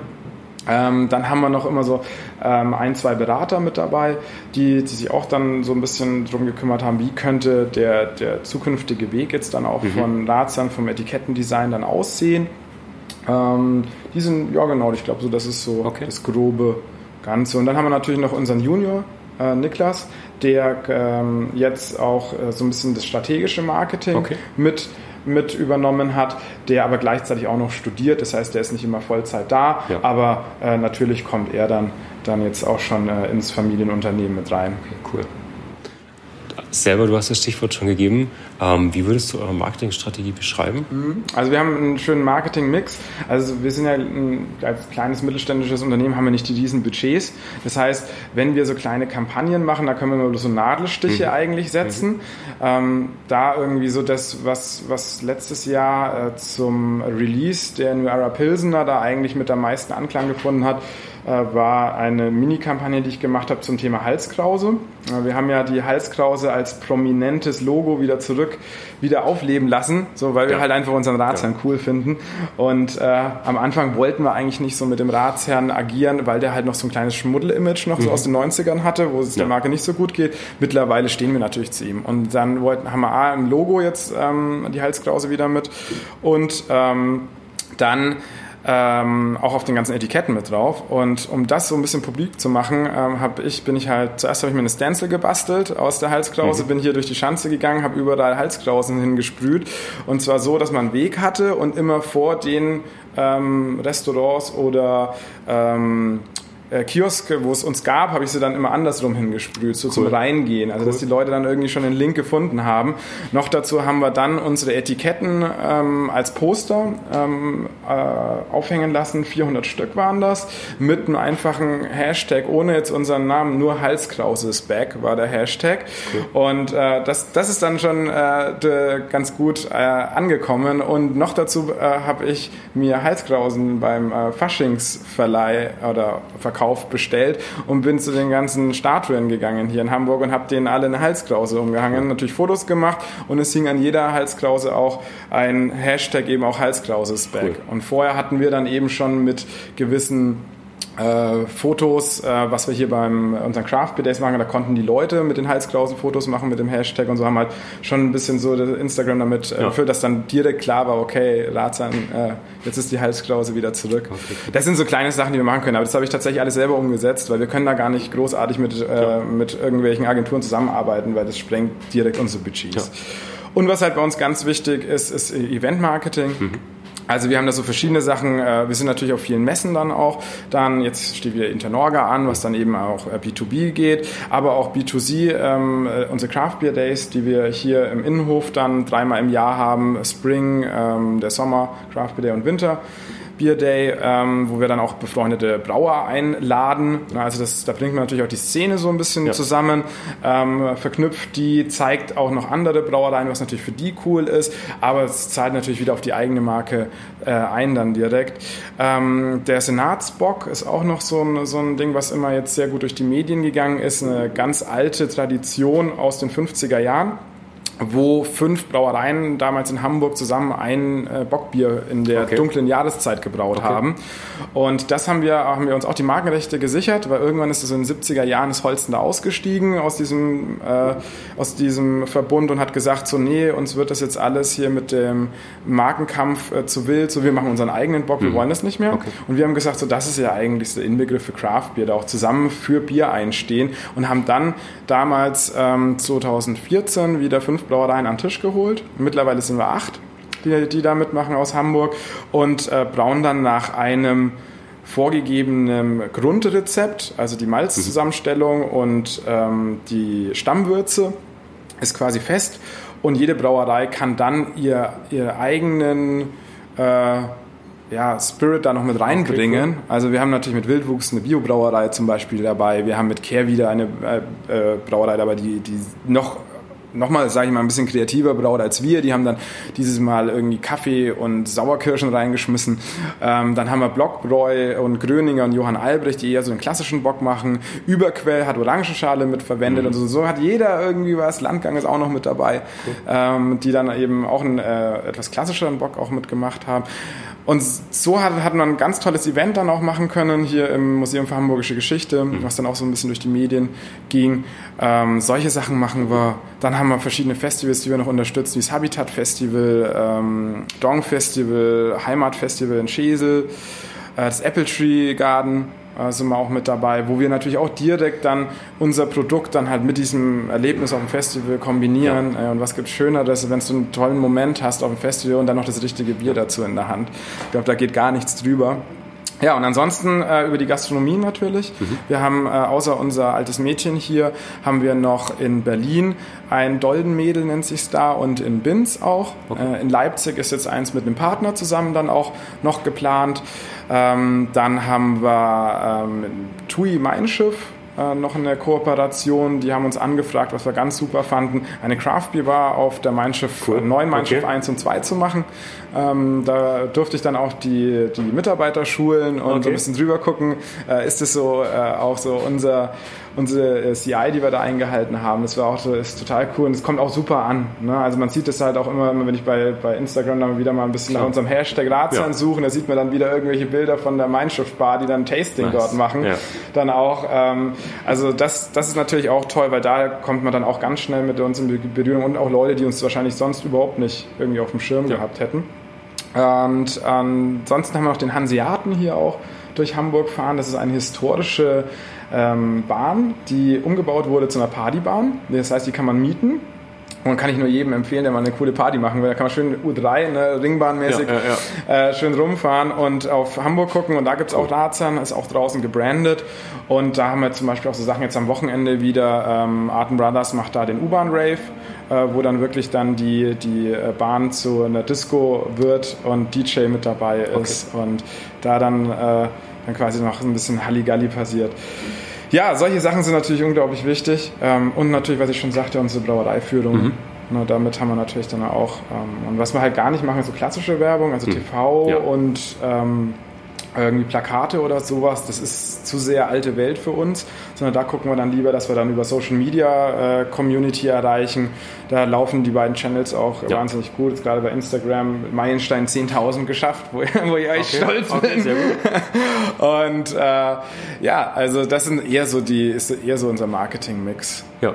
Ähm, dann haben wir noch immer so ähm, ein, zwei Berater mit dabei, die, die sich auch dann so ein bisschen darum gekümmert haben, wie könnte der, der zukünftige Weg jetzt dann auch mhm. von Lazern, vom Etikettendesign dann aussehen. Ähm, die sind, ja genau, ich glaube so, das ist so okay. das grobe Ganze. Und dann haben wir natürlich noch unseren Junior, äh, Niklas, der ähm, jetzt auch äh, so ein bisschen das strategische Marketing okay. mit mit übernommen hat, der aber gleichzeitig auch noch studiert. Das heißt, der ist nicht immer Vollzeit da, ja. aber äh, natürlich kommt er dann, dann jetzt auch schon äh, ins Familienunternehmen mit rein.
Okay, cool selber, du hast das Stichwort schon gegeben. Ähm, wie würdest du eure Marketingstrategie beschreiben?
Mhm. Also wir haben einen schönen Marketing-Mix. Also wir sind ja ein, als kleines mittelständisches Unternehmen haben wir nicht die riesen Budgets. Das heißt, wenn wir so kleine Kampagnen machen, da können wir nur so Nadelstiche mhm. eigentlich setzen. Mhm. Ähm, da irgendwie so das, was, was letztes Jahr äh, zum Release der New Era Pilsener da eigentlich mit der meisten Anklang gefunden hat, war eine Mini-Kampagne, die ich gemacht habe zum Thema Halskrause. Äh, wir haben ja die Halskrause als prominentes Logo wieder zurück, wieder aufleben lassen, so weil wir ja. halt einfach unseren Ratsherrn ja. cool finden. Und äh, am Anfang wollten wir eigentlich nicht so mit dem Ratsherrn agieren, weil der halt noch so ein kleines Schmuddel-Image noch mhm. so aus den 90ern hatte, wo es ja. der Marke nicht so gut geht. Mittlerweile stehen wir natürlich zu ihm. Und dann wollten, haben wir A, ein Logo jetzt, ähm, die Halskrause wieder mit und ähm, dann ähm, auch auf den ganzen Etiketten mit drauf. Und um das so ein bisschen publik zu machen, ähm, hab ich, bin ich halt, zuerst habe ich mir eine Stencil gebastelt aus der Halskrause, mhm. bin hier durch die Schanze gegangen, habe überall Halskrausen hingesprüht. Und zwar so, dass man einen Weg hatte und immer vor den ähm, Restaurants oder ähm, äh, Kioske, wo es uns gab, habe ich sie dann immer andersrum hingesprüht, so cool. zum Reingehen. Also, cool. dass die Leute dann irgendwie schon den Link gefunden haben. Noch dazu haben wir dann unsere Etiketten ähm, als Poster ähm, äh, aufhängen lassen. 400 Stück waren das. Mit einem einfachen Hashtag, ohne jetzt unseren Namen, nur Halskrause ist back, war der Hashtag. Cool. Und äh, das, das ist dann schon äh, de, ganz gut äh, angekommen. Und noch dazu äh, habe ich mir Halskrausen beim Faschingsverleih oder Verkauf Verkauf bestellt und bin zu den ganzen Statuen gegangen hier in Hamburg und habe denen alle eine Halskrause umgehangen, natürlich Fotos gemacht und es hing an jeder Halskrause auch ein Hashtag eben auch Halskrause Spec. Cool. Und vorher hatten wir dann eben schon mit gewissen äh, Fotos, äh, was wir hier beim unseren Craft Days machen, da konnten die Leute mit den Halskrausen Fotos machen mit dem Hashtag und so haben halt schon ein bisschen so Instagram damit äh, ja. dass dann direkt klar war, okay, Razan, äh, jetzt ist die Halskrause wieder zurück. Okay. Das sind so kleine Sachen, die wir machen können, aber das habe ich tatsächlich alles selber umgesetzt, weil wir können da gar nicht großartig mit, äh, mit irgendwelchen Agenturen zusammenarbeiten, weil das sprengt direkt unsere Budgets. Ja. Und was halt bei uns ganz wichtig ist, ist Event Marketing. Mhm. Also wir haben da so verschiedene Sachen. Äh, wir sind natürlich auf vielen Messen dann auch. Dann jetzt steht wieder Internorga an, was dann eben auch äh, B2B geht, aber auch B2C. Ähm, äh, unsere Craft Beer Days, die wir hier im Innenhof dann dreimal im Jahr haben. Spring, ähm, der Sommer, Craft Beer Day und Winter. Beer Day, ähm, wo wir dann auch befreundete Brauer einladen. Also das, da bringt man natürlich auch die Szene so ein bisschen ja. zusammen, ähm, verknüpft die, zeigt auch noch andere Brauereien, was natürlich für die cool ist, aber es zahlt natürlich wieder auf die eigene Marke äh, ein dann direkt. Ähm, der Senatsbock ist auch noch so ein, so ein Ding, was immer jetzt sehr gut durch die Medien gegangen ist, eine ganz alte Tradition aus den 50er Jahren wo fünf Brauereien damals in Hamburg zusammen ein äh, Bockbier in der okay. dunklen Jahreszeit gebraut okay. haben. Und das haben wir, haben wir uns auch die Markenrechte gesichert, weil irgendwann ist es in den 70er Jahren ist Holsten da ausgestiegen aus diesem, äh, aus diesem Verbund und hat gesagt, so nee, uns wird das jetzt alles hier mit dem Markenkampf äh, zu wild, so wir machen unseren eigenen Bock, mhm. wir wollen das nicht mehr. Okay. Und wir haben gesagt, so das ist ja eigentlich der Inbegriff für Craft Beer, da auch zusammen für Bier einstehen und haben dann damals ähm, 2014 wieder fünf Brauereien an den Tisch geholt. Mittlerweile sind wir acht. die, die da mitmachen aus Hamburg und äh, brauen dann nach einem vorgegebenen Grundrezept, also die Malzzusammenstellung und ähm, die Stammwürze ist quasi fest und jede Brauerei kann dann ihr, ihr eigenen äh, ja, Spirit da noch mit reinbringen. Okay, cool. Also wir haben natürlich mit Wildwuchs eine Biobrauerei zum Beispiel dabei. Wir haben mit Care wieder eine äh, äh, Brauerei dabei, die, die noch nochmal, sage ich mal, ein bisschen kreativer braut als wir. Die haben dann dieses Mal irgendwie Kaffee und Sauerkirschen reingeschmissen. Ähm, dann haben wir Blockbräu und Gröninger und Johann Albrecht, die eher so einen klassischen Bock machen. Überquell hat Orangenschale mit verwendet mhm. und so. So hat jeder irgendwie was. Landgang ist auch noch mit dabei, cool. ähm, die dann eben auch einen äh, etwas klassischeren Bock auch mitgemacht haben. Und so hat, hat man ein ganz tolles Event dann auch machen können hier im Museum für Hamburgische Geschichte, mhm. was dann auch so ein bisschen durch die Medien ging. Ähm, solche Sachen machen wir. Dann haben wir verschiedene Festivals, die wir noch unterstützen, wie das Habitat Festival, ähm, Dong Festival, Heimat Festival in Schesel, äh, das Apple Tree Garden äh, sind wir auch mit dabei, wo wir natürlich auch direkt dann unser Produkt dann halt mit diesem Erlebnis auf dem Festival kombinieren. Ja. Äh, und was gibt Schöneres, wenn du einen tollen Moment hast auf dem Festival und dann noch das richtige Bier dazu in der Hand. Ich glaube, da geht gar nichts drüber. Ja, und ansonsten äh, über die Gastronomie natürlich. Mhm. Wir haben äh, außer unser altes Mädchen hier, haben wir noch in Berlin ein Doldenmädel nennt sich da und in Binz auch. Okay. Äh, in Leipzig ist jetzt eins mit einem Partner zusammen dann auch noch geplant. Ähm, dann haben wir ähm, TUI Mein Schiff, äh, noch eine Kooperation. Die haben uns angefragt, was wir ganz super fanden, eine Craft Beer Bar auf der Mein Schiff, cool. neuen Mein okay. Schiff 1 und 2 zu machen. Ähm, da durfte ich dann auch die, die Mitarbeiter schulen und okay. so ein bisschen drüber gucken. Äh, ist es so äh, auch so unser unsere äh, CI, die wir da eingehalten haben, das war auch so, ist total cool und es kommt auch super an. Ne? Also man sieht das halt auch immer, wenn ich bei, bei Instagram dann wieder mal ein bisschen Klar. nach unserem Hashtag Ratsherrn ja. suchen, da sieht man dann wieder irgendwelche Bilder von der Mein Bar, die dann Tasting nice. dort machen. Ja. Dann auch, ähm, also das, das ist natürlich auch toll, weil da kommt man dann auch ganz schnell mit uns in Berührung und auch Leute, die uns wahrscheinlich sonst überhaupt nicht irgendwie auf dem Schirm ja. gehabt hätten. Und ansonsten haben wir noch den Hanseaten hier auch durch Hamburg fahren. Das ist eine historische ähm, Bahn, die umgebaut wurde zu einer Partybahn. Das heißt, die kann man mieten. Und kann ich nur jedem empfehlen, der mal eine coole Party machen will. Da kann man schön U3, ne, Ringbahnmäßig, ja, ja. Äh, schön rumfahren und auf Hamburg gucken. Und da gibt es auch Ratsern, ist auch draußen gebrandet. Und da haben wir zum Beispiel auch so Sachen jetzt am Wochenende wieder. Ähm, Arten Brothers macht da den U-Bahn-Rave, äh, wo dann wirklich dann die, die äh, Bahn zu einer Disco wird und DJ mit dabei ist. Okay. Und da dann, äh, dann quasi noch ein bisschen Halligalli passiert. Ja, solche Sachen sind natürlich unglaublich wichtig. Ähm, und natürlich, was ich schon sagte, unsere Brauereiführung. Mhm. Na, damit haben wir natürlich dann auch, ähm, und was wir halt gar nicht machen, ist so klassische Werbung, also mhm. TV ja. und ähm, irgendwie Plakate oder sowas, das ist zu sehr alte Welt für uns, sondern da gucken wir dann lieber, dass wir dann über Social Media äh, Community erreichen. Da laufen die beiden Channels auch ja. wahnsinnig gut. Jetzt gerade bei Instagram Meilenstein 10.000 geschafft, wo, wo ich echt okay. stolz okay, bin. Und äh, ja, also das sind eher so die, ist eher so unser Marketing-Mix.
Ja,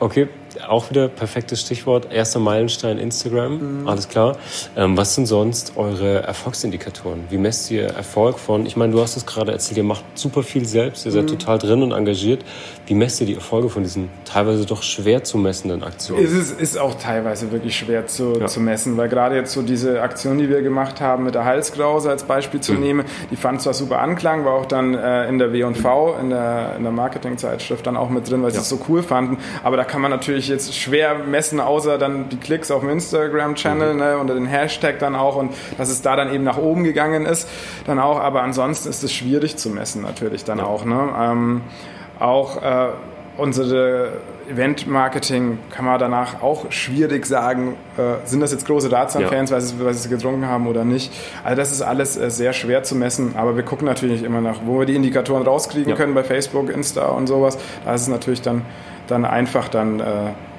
okay auch wieder perfektes Stichwort. Erster Meilenstein Instagram, mhm. alles klar. Ähm, was sind sonst eure Erfolgsindikatoren? Wie messt ihr Erfolg von, ich meine, du hast es gerade erzählt, ihr macht super viel selbst, ihr seid mhm. total drin und engagiert. Wie messt ihr die Erfolge von diesen teilweise doch schwer zu messenden Aktionen?
Es ist, ist auch teilweise wirklich schwer zu, ja. zu messen, weil gerade jetzt so diese Aktion, die wir gemacht haben mit der Halskrause als Beispiel zu mhm. nehmen, die fand zwar super Anklang, war auch dann äh, in der W&V, in der, in der Marketingzeitschrift dann auch mit drin, weil sie ja. es so cool fanden, aber da kann man natürlich ich jetzt schwer messen, außer dann die Klicks auf dem Instagram-Channel mhm. ne, unter den Hashtag dann auch und dass es da dann eben nach oben gegangen ist, dann auch. Aber ansonsten ist es schwierig zu messen natürlich dann ja. auch. Ne? Ähm, auch äh, unsere Event-Marketing kann man danach auch schwierig sagen, äh, sind das jetzt große Dartsan-Fans, ja. weil, sie, weil sie getrunken haben oder nicht. Also das ist alles äh, sehr schwer zu messen, aber wir gucken natürlich immer nach, wo wir die Indikatoren rauskriegen ja. können bei Facebook, Insta und sowas. Da ist es natürlich dann dann einfach dann äh,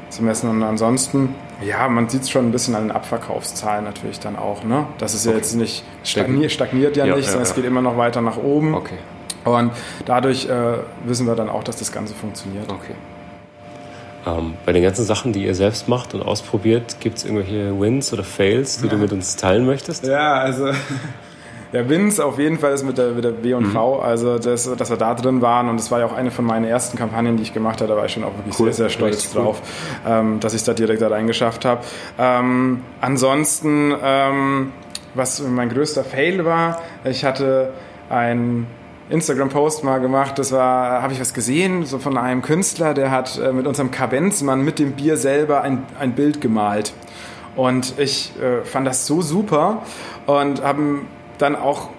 zu messen. Und ansonsten, ja, man sieht es schon ein bisschen an den Abverkaufszahlen natürlich dann auch. Ne? Das ist ja okay. jetzt nicht, stagniert, stagniert ja, ja nicht, ja, sondern ja. es geht immer noch weiter nach oben.
Okay.
Und dadurch äh, wissen wir dann auch, dass das Ganze funktioniert.
Okay. Ähm, bei den ganzen Sachen, die ihr selbst macht und ausprobiert, gibt es irgendwelche Wins oder Fails, die du mit uns teilen möchtest?
Ja, also der Vince auf jeden Fall ist mit der, mit der B und V, mhm. also das, dass wir da drin waren und das war ja auch eine von meinen ersten Kampagnen, die ich gemacht habe, da war ich schon auch wirklich cool. sehr, sehr stolz cool. drauf, ähm, dass ich da direkt da reingeschafft habe. Ähm, ansonsten, ähm, was mein größter Fail war, ich hatte ein Instagram-Post mal gemacht. Das war, habe ich was gesehen, so von einem Künstler, der hat äh, mit unserem Kavenzmann mit dem Bier selber ein, ein Bild gemalt. Und ich äh, fand das so super und haben dann auch,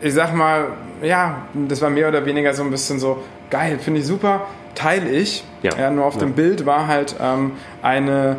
ich sag mal, ja, das war mehr oder weniger so ein bisschen so, geil, finde ich super, teile ich. Ja. ja nur auf ja. dem Bild war halt ähm, eine,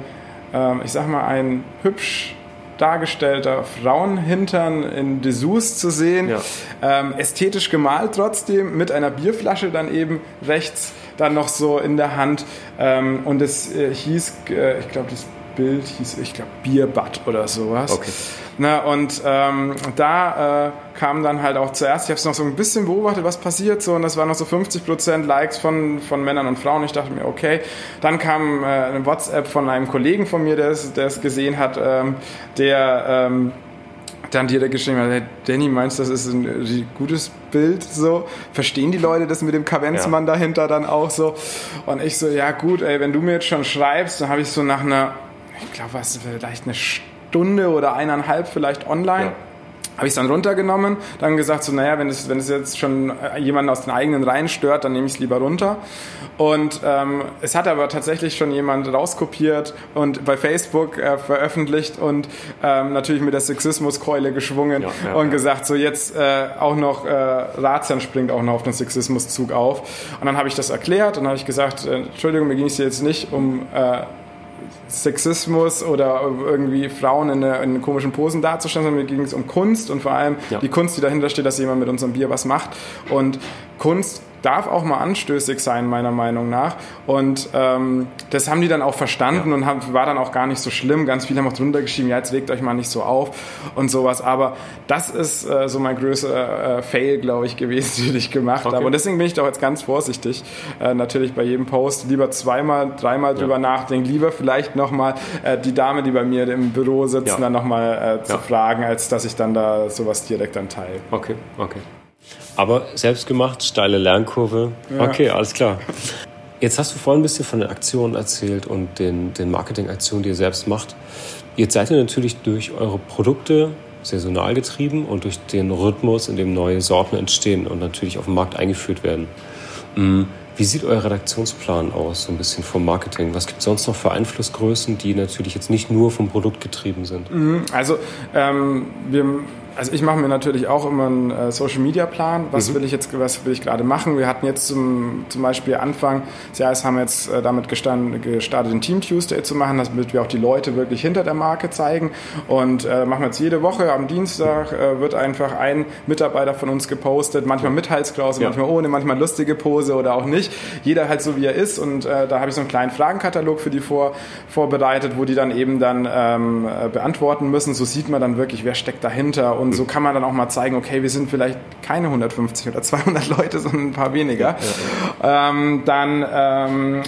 ähm, ich sag mal, ein hübsch dargestellter Frauenhintern in Dessous zu sehen. Ja. Ähm, ästhetisch gemalt trotzdem, mit einer Bierflasche dann eben rechts dann noch so in der Hand. Ähm, und es äh, hieß, äh, ich glaube, das Bild hieß, ich glaube, Bierbad oder sowas. Okay. Na, und ähm, da äh, kam dann halt auch zuerst, ich habe es noch so ein bisschen beobachtet, was passiert so und das waren noch so 50% Likes von, von Männern und Frauen. Ich dachte mir, okay. Dann kam äh, eine WhatsApp von einem Kollegen von mir, der es, gesehen hat, ähm, der ähm, dann direkt geschrieben hat, hey, Danny, meinst du, das ist ein gutes Bild so? Verstehen die Leute das mit dem Kavenzmann ja. dahinter dann auch so? Und ich so, ja gut, ey, wenn du mir jetzt schon schreibst, dann habe ich so nach einer, ich glaube, was, vielleicht eine Stunde Stunde oder eineinhalb vielleicht online. Ja. Habe ich es dann runtergenommen, dann gesagt, so, naja, wenn es, wenn es jetzt schon äh, jemanden aus den eigenen Reihen stört, dann nehme ich es lieber runter. Und ähm, es hat aber tatsächlich schon jemand rauskopiert und bei Facebook äh, veröffentlicht und ähm, natürlich mit der Sexismuskeule geschwungen ja, ja, und gesagt, so jetzt äh, auch noch, äh, Ratsherrn springt auch noch auf den Sexismuszug auf. Und dann habe ich das erklärt und habe ich gesagt, äh, Entschuldigung, mir ging es jetzt nicht um äh, Sexismus oder irgendwie Frauen in, eine, in komischen Posen darzustellen, sondern mir ging es um Kunst und vor allem ja. die Kunst, die dahinter steht, dass jemand mit unserem Bier was macht. Und Kunst darf auch mal anstößig sein, meiner Meinung nach. Und ähm, das haben die dann auch verstanden ja. und haben, war dann auch gar nicht so schlimm. Ganz viele haben auch drunter geschrieben, ja, jetzt legt euch mal nicht so auf und sowas. Aber das ist äh, so mein größter äh, Fail, glaube ich, gewesen, den ich gemacht okay. habe. Und deswegen bin ich da jetzt ganz vorsichtig. Äh, natürlich bei jedem Post lieber zweimal, dreimal ja. drüber nachdenken. Lieber vielleicht nochmal äh, die Dame, die bei mir im Büro sitzt, ja. dann nochmal äh, zu fragen, als dass ich dann da sowas direkt dann teile.
Okay, okay. Aber selbstgemacht, steile Lernkurve. Ja. Okay, alles klar. Jetzt hast du vorhin ein bisschen von den Aktionen erzählt und den, den Marketingaktionen, die ihr selbst macht. Jetzt seid ihr natürlich durch eure Produkte saisonal getrieben und durch den Rhythmus, in dem neue Sorten entstehen und natürlich auf den Markt eingeführt werden. Mm, wie sieht euer Redaktionsplan aus, so ein bisschen vom Marketing? Was gibt es sonst noch für Einflussgrößen, die natürlich jetzt nicht nur vom Produkt getrieben sind?
Mhm, also ähm, wir also ich mache mir natürlich auch immer einen äh, Social Media Plan. Was mhm. will ich jetzt, was will ich gerade machen? Wir hatten jetzt zum, zum Beispiel Anfang des Jahres haben wir jetzt äh, damit gestanden, gestartet, den Team Tuesday zu machen, damit wir auch die Leute wirklich hinter der Marke zeigen. Und äh, machen wir jetzt jede Woche am Dienstag äh, wird einfach ein Mitarbeiter von uns gepostet, manchmal mit Halskrause, ja. manchmal ohne, manchmal lustige Pose oder auch nicht. Jeder halt so wie er ist. Und äh, da habe ich so einen kleinen Fragenkatalog für die vor, vorbereitet, wo die dann eben dann ähm, äh, beantworten müssen. So sieht man dann wirklich, wer steckt dahinter und so kann man dann auch mal zeigen, okay, wir sind vielleicht keine 150 oder 200 Leute, sondern ein paar weniger. Ja, ja. Ähm, dann ähm,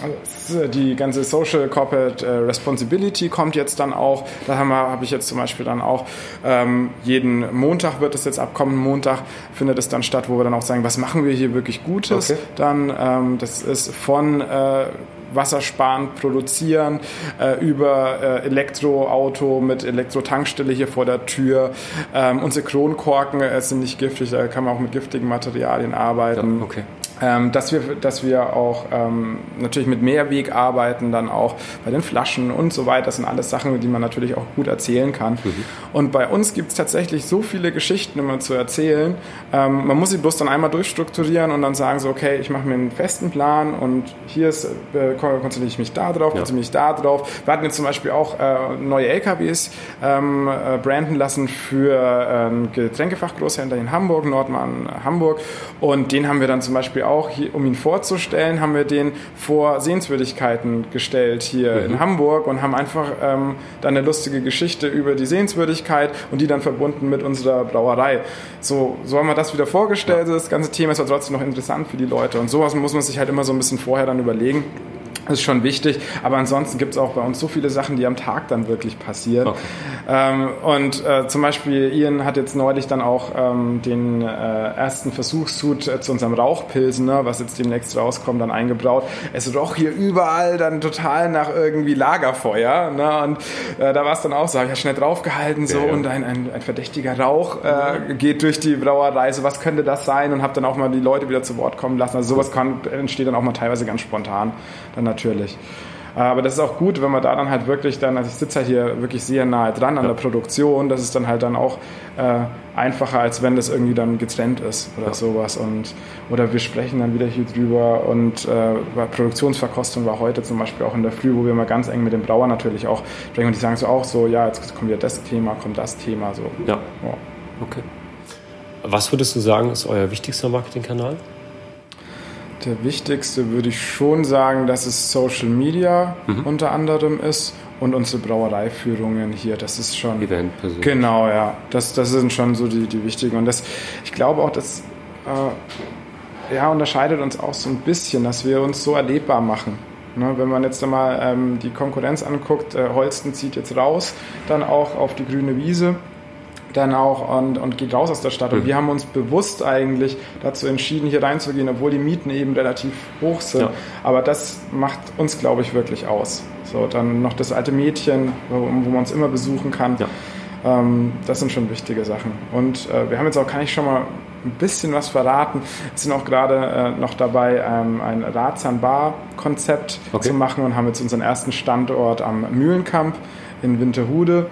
die ganze Social Corporate äh, Responsibility kommt jetzt dann auch. Da habe hab ich jetzt zum Beispiel dann auch ähm, jeden Montag wird es jetzt ab kommenden Montag findet es dann statt, wo wir dann auch sagen, was machen wir hier wirklich Gutes. Okay. Dann ähm, das ist von äh, wassersparend produzieren, äh, über äh, Elektroauto mit Elektrotankstelle hier vor der Tür. Ähm, unsere Kronkorken äh, sind nicht giftig, da kann man auch mit giftigen Materialien arbeiten. Ja, okay. Ähm, dass, wir, dass wir auch ähm, natürlich mit Mehrweg arbeiten, dann auch bei den Flaschen und so weiter. Das sind alles Sachen, die man natürlich auch gut erzählen kann. Mhm. Und bei uns gibt es tatsächlich so viele Geschichten immer zu erzählen. Ähm, man muss sie bloß dann einmal durchstrukturieren und dann sagen so, okay, ich mache mir einen festen Plan und hier ist, äh, konzentriere ich mich da drauf, ja. konzentriere ich mich da drauf. Wir hatten jetzt zum Beispiel auch äh, neue LKWs ähm, äh, branden lassen für ähm, Getränkefachgroßhändler in Hamburg, Nordmann, Hamburg. Und den haben wir dann zum Beispiel auch, hier, um ihn vorzustellen, haben wir den vor Sehenswürdigkeiten gestellt hier mhm. in Hamburg und haben einfach ähm, dann eine lustige Geschichte über die Sehenswürdigkeit und die dann verbunden mit unserer Brauerei. So, so haben wir das wieder vorgestellt. Ja. Das ganze Thema ist aber trotzdem noch interessant für die Leute. Und sowas muss man sich halt immer so ein bisschen vorher dann überlegen ist schon wichtig, aber ansonsten gibt es auch bei uns so viele Sachen, die am Tag dann wirklich passieren. Okay. Ähm, und äh, zum Beispiel Ian hat jetzt neulich dann auch ähm, den äh, ersten Versuchshut äh, zu unserem Rauchpilsen, ne, was jetzt demnächst rauskommt, dann eingebraut. Es roch hier überall dann total nach irgendwie Lagerfeuer. Ne, und äh, da war es dann auch so, habe ich ja schnell draufgehalten so ja, ja. und ein, ein, ein, verdächtiger Rauch äh, geht durch die Brauerei. So was könnte das sein? Und habe dann auch mal die Leute wieder zu Wort kommen lassen. Also sowas kann, entsteht dann auch mal teilweise ganz spontan. Dann natürlich. Aber das ist auch gut, wenn man da dann halt wirklich dann, also ich sitze halt hier wirklich sehr nahe dran an ja. der Produktion, das ist dann halt dann auch äh, einfacher, als wenn das irgendwie dann getrennt ist oder ja. sowas. Und, oder wir sprechen dann wieder hier drüber und äh, Produktionsverkostung war heute zum Beispiel auch in der Früh, wo wir mal ganz eng mit dem Brauer natürlich auch sprechen und die sagen so auch so, ja, jetzt kommt wieder das Thema, kommt das Thema, so.
Ja. ja. Okay. Was würdest du sagen, ist euer wichtigster Marketingkanal?
Der wichtigste würde ich schon sagen, dass es Social Media mhm. unter anderem ist und unsere Brauereiführungen hier. Das ist schon.
Event
Genau, ja. Das, das sind schon so die, die wichtigen. Und das, ich glaube auch, das äh, ja, unterscheidet uns auch so ein bisschen, dass wir uns so erlebbar machen. Ne, wenn man jetzt einmal ähm, die Konkurrenz anguckt, äh, Holsten zieht jetzt raus, dann auch auf die grüne Wiese dann auch und, und geht raus aus der Stadt. Und mhm. wir haben uns bewusst eigentlich dazu entschieden, hier reinzugehen, obwohl die Mieten eben relativ hoch sind. Ja. Aber das macht uns, glaube ich, wirklich aus. So, dann noch das alte Mädchen, wo, wo man uns immer besuchen kann. Ja. Ähm, das sind schon wichtige Sachen. Und äh, wir haben jetzt auch, kann ich schon mal ein bisschen was verraten. Wir sind auch gerade äh, noch dabei, ähm, ein Ratsam-Bar-Konzept okay. zu machen und haben jetzt unseren ersten Standort am Mühlenkamp in Winterhude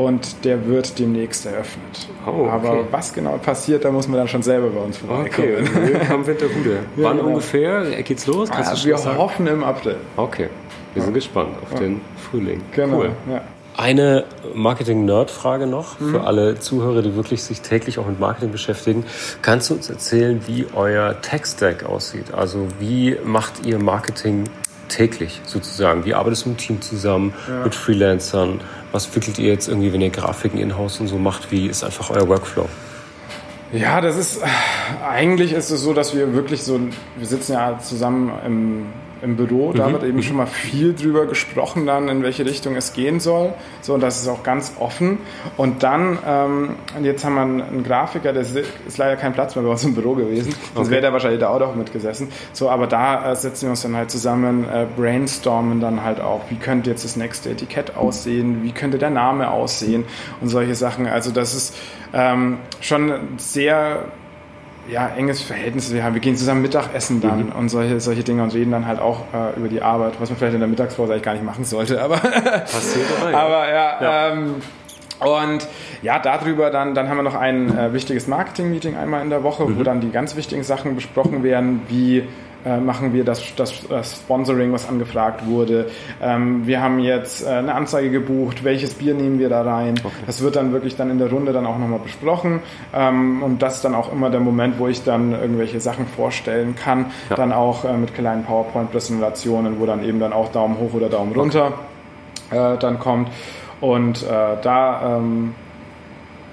und der wird demnächst eröffnet. Oh, okay. Aber was genau passiert, da muss man dann schon selber bei uns vorbeikommen.
Okay, willkommen Winterhude. ja, Wann genau. ungefähr geht's los?
Kannst ah, wir sagen? hoffen im April.
Okay, wir sind ja. gespannt auf ja. den Frühling.
Genau. Cool. Ja.
Eine Marketing-Nerd-Frage noch mhm. für alle Zuhörer, die wirklich sich täglich auch mit Marketing beschäftigen. Kannst du uns erzählen, wie euer Tech-Stack aussieht? Also wie macht ihr Marketing täglich sozusagen? Wie arbeitest du im Team zusammen ja. mit Freelancern? Was wickelt ihr jetzt irgendwie, wenn ihr Grafiken in-house und so macht? Wie ist einfach euer Workflow?
Ja, das ist eigentlich ist es so, dass wir wirklich so, wir sitzen ja zusammen im im Büro. Da mhm. wird eben mhm. schon mal viel drüber gesprochen, dann in welche Richtung es gehen soll. So, und das ist auch ganz offen. Und dann, ähm, jetzt haben wir einen Grafiker, der ist, leider kein Platz mehr bei uns im Büro gewesen. Sonst okay. wäre der wahrscheinlich da auch noch mitgesessen. So, aber da äh, setzen wir uns dann halt zusammen, äh, brainstormen dann halt auch, wie könnte jetzt das nächste Etikett aussehen, wie könnte der Name aussehen und solche Sachen. Also das ist ähm, schon sehr ja, enges Verhältnis wir haben. Wir gehen zusammen Mittagessen dann mhm. und solche, solche Dinge und reden dann halt auch äh, über die Arbeit, was man vielleicht in der Mittagspause eigentlich gar nicht machen sollte. Aber, Passiert aber, ja. aber ja, ja. Ähm, und ja, darüber dann, dann haben wir noch ein äh, wichtiges Marketing-Meeting einmal in der Woche, mhm. wo dann die ganz wichtigen Sachen besprochen werden, wie äh, machen wir das, das, das, Sponsoring, was angefragt wurde. Ähm, wir haben jetzt äh, eine Anzeige gebucht, welches Bier nehmen wir da rein. Okay. Das wird dann wirklich dann in der Runde dann auch nochmal besprochen. Ähm, und das ist dann auch immer der Moment, wo ich dann irgendwelche Sachen vorstellen kann. Ja. Dann auch äh, mit kleinen PowerPoint-Präsentationen, wo dann eben dann auch Daumen hoch oder Daumen runter okay. äh, dann kommt. Und äh, da ähm,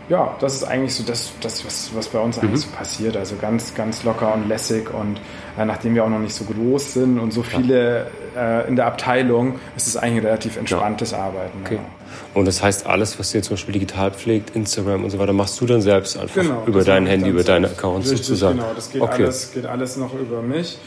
ja, das ist eigentlich so das, das was, was bei uns eigentlich mhm. so passiert. Also ganz, ganz locker und lässig und äh, nachdem wir auch noch nicht so groß sind und so viele äh, in der Abteilung, ist es eigentlich ein relativ entspanntes ja. Arbeiten.
Okay. Ja. Und das heißt, alles, was ihr zum Beispiel digital pflegt, Instagram und so weiter, machst du dann selbst einfach genau, über dein Handy, über deine Accounts sozusagen?
Genau, das geht, okay. alles, geht alles noch über mich.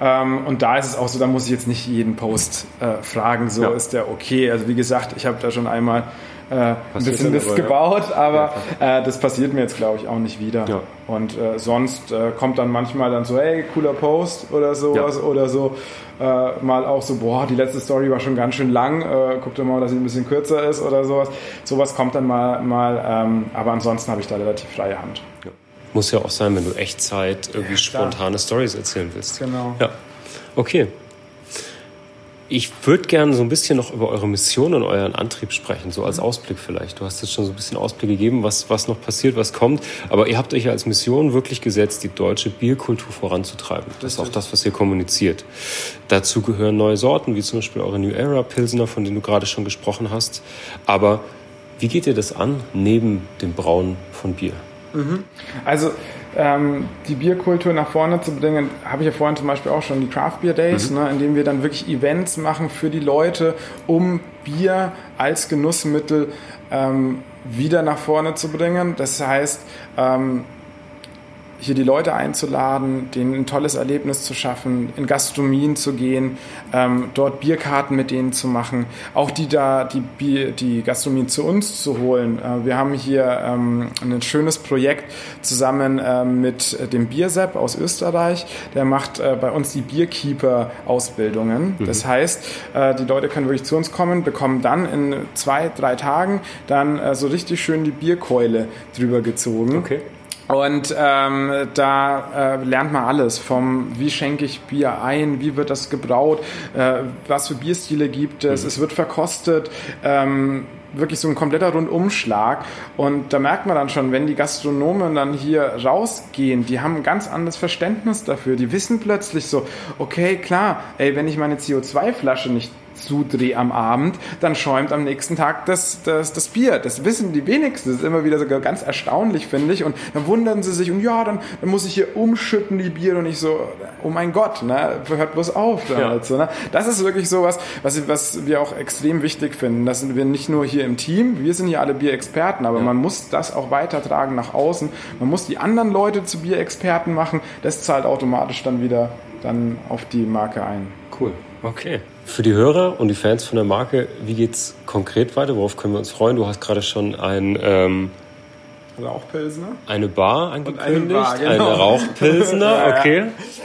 Ähm, und da ist es auch so, da muss ich jetzt nicht jeden Post äh, fragen, so ja. ist der okay. Also wie gesagt, ich habe da schon einmal äh, ein bisschen Mist aber, gebaut, ja. aber ja, äh, das passiert mir jetzt, glaube ich, auch nicht wieder. Ja. Und äh, sonst äh, kommt dann manchmal dann so, hey, cooler Post oder sowas oder so. Äh, mal auch so, boah, die letzte Story war schon ganz schön lang, äh, guck doch mal, dass sie ein bisschen kürzer ist oder sowas. Sowas kommt dann mal, mal ähm, aber ansonsten habe ich da relativ freie Hand.
Muss ja auch sein, wenn du Echtzeit irgendwie spontane Stories erzählen willst.
Genau.
Ja. Okay. Ich würde gerne so ein bisschen noch über eure Mission und euren Antrieb sprechen, so als Ausblick vielleicht. Du hast jetzt schon so ein bisschen Ausblick gegeben, was, was noch passiert, was kommt. Aber ihr habt euch ja als Mission wirklich gesetzt, die deutsche Bierkultur voranzutreiben. Das ist auch das, was ihr kommuniziert. Dazu gehören neue Sorten, wie zum Beispiel eure New Era Pilsener, von denen du gerade schon gesprochen hast. Aber wie geht ihr das an, neben dem Brauen von Bier?
Mhm. Also ähm, die Bierkultur nach vorne zu bringen, habe ich ja vorhin zum Beispiel auch schon die Craft Beer Days, mhm. ne, indem wir dann wirklich Events machen für die Leute, um Bier als Genussmittel ähm, wieder nach vorne zu bringen. Das heißt, ähm, hier die Leute einzuladen, denen ein tolles Erlebnis zu schaffen, in Gastronomien zu gehen, ähm, dort Bierkarten mit denen zu machen, auch die da die, Bier, die Gastronomien zu uns zu holen. Äh, wir haben hier ähm, ein schönes Projekt zusammen äh, mit dem Biersepp aus Österreich. Der macht äh, bei uns die Bierkeeper-Ausbildungen. Mhm. Das heißt, äh, die Leute können wirklich zu uns kommen, bekommen dann in zwei, drei Tagen dann äh, so richtig schön die Bierkeule drüber gezogen. Okay. Und ähm, da äh, lernt man alles vom, wie schenke ich Bier ein, wie wird das gebraut, äh, was für Bierstile gibt es, mhm. es wird verkostet, ähm, wirklich so ein kompletter Rundumschlag. Und da merkt man dann schon, wenn die Gastronomen dann hier rausgehen, die haben ein ganz anderes Verständnis dafür. Die wissen plötzlich so, okay, klar, ey, wenn ich meine CO2-Flasche nicht zudrehe am Abend, dann schäumt am nächsten Tag das, das, das Bier. Das wissen die wenigsten. Das ist immer wieder sogar ganz erstaunlich, finde ich. Und dann wundern sie sich und ja, dann, dann muss ich hier umschütten die Bier und ich so, oh mein Gott, ne, hört bloß auf. Ja. Halt so, ne? Das ist wirklich sowas, was, was wir auch extrem wichtig finden. Das sind wir nicht nur hier im Team, wir sind hier alle Bierexperten, aber ja. man muss das auch weitertragen nach außen. Man muss die anderen Leute zu Bierexperten machen. Das zahlt automatisch dann wieder dann auf die Marke ein.
Cool. Okay. Für die Hörer und die Fans von der Marke, wie geht's konkret weiter? Worauf können wir uns freuen? Du hast gerade schon ein ähm,
Rauchpilsner.
Eine Bar angekündigt. Eine, Bar, genau. eine Rauchpilsner, okay.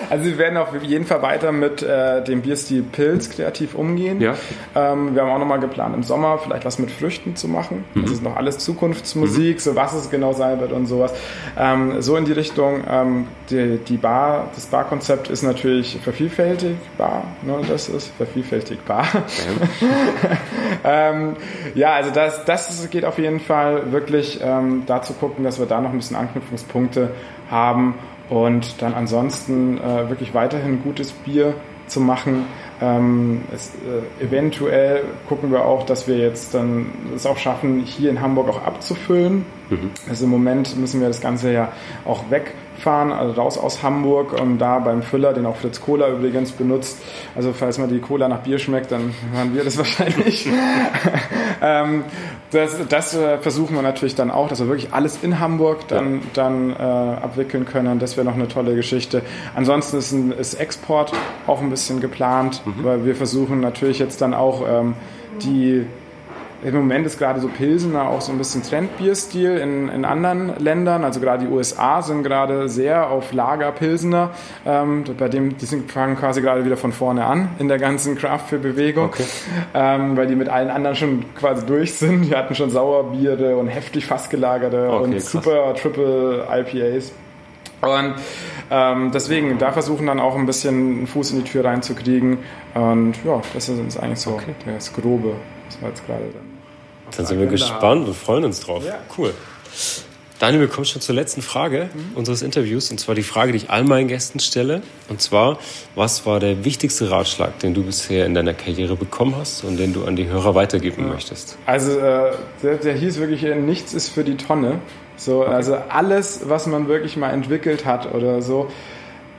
Also wir werden auf jeden Fall weiter mit äh, dem Bierstil Pilz kreativ umgehen. Ja. Ähm, wir haben auch nochmal geplant, im Sommer vielleicht was mit Früchten zu machen. Mhm. Das ist noch alles Zukunftsmusik, mhm. so was es genau sein wird und sowas. Ähm, so in die Richtung. Ähm, die, die Bar, das Barkonzept ist natürlich vervielfältigbar. Ne? Das ist vervielfältigbar. ähm, ja, also das, das geht auf jeden Fall wirklich ähm, dazu gucken, dass wir da noch ein bisschen Anknüpfungspunkte haben und dann ansonsten äh, wirklich weiterhin gutes Bier zu machen. Ähm, es, äh, eventuell gucken wir auch, dass wir jetzt dann es auch schaffen, hier in Hamburg auch abzufüllen. Mhm. Also im Moment müssen wir das Ganze ja auch weg fahren, also raus aus Hamburg und da beim Füller, den auch Fritz Cola übrigens benutzt. Also falls mal die Cola nach Bier schmeckt, dann hören wir das wahrscheinlich. ähm, das, das äh, versuchen wir natürlich dann auch, dass wir wirklich alles in Hamburg dann, ja. dann äh, abwickeln können. Das wäre noch eine tolle Geschichte. Ansonsten ist, ein, ist Export auch ein bisschen geplant, mhm. weil wir versuchen natürlich jetzt dann auch ähm, die im Moment ist gerade so Pilsener auch so ein bisschen Trendbierstil in, in anderen Ländern. Also gerade die USA sind gerade sehr auf Lager Pilsener. Ähm, bei dem, die sind, fangen quasi gerade wieder von vorne an in der ganzen Craft-Bewegung, okay. ähm, weil die mit allen anderen schon quasi durch sind. Die hatten schon Sauerbiere und heftig fassgelagerte okay, und krass. super Triple IPAs. Und ähm, deswegen, da versuchen dann auch ein bisschen einen Fuß in die Tür reinzukriegen. Und ja, das ist eigentlich so okay. das Grobe. Das war jetzt gerade dann.
Dann sind wir gespannt und freuen uns drauf. Ja. Cool. Daniel, wir kommen schon zur letzten Frage mhm. unseres Interviews. Und zwar die Frage, die ich all meinen Gästen stelle. Und zwar, was war der wichtigste Ratschlag, den du bisher in deiner Karriere bekommen hast und den du an die Hörer weitergeben ja. möchtest?
Also, äh, der, der hieß wirklich, nichts ist für die Tonne. So, okay. Also alles, was man wirklich mal entwickelt hat oder so,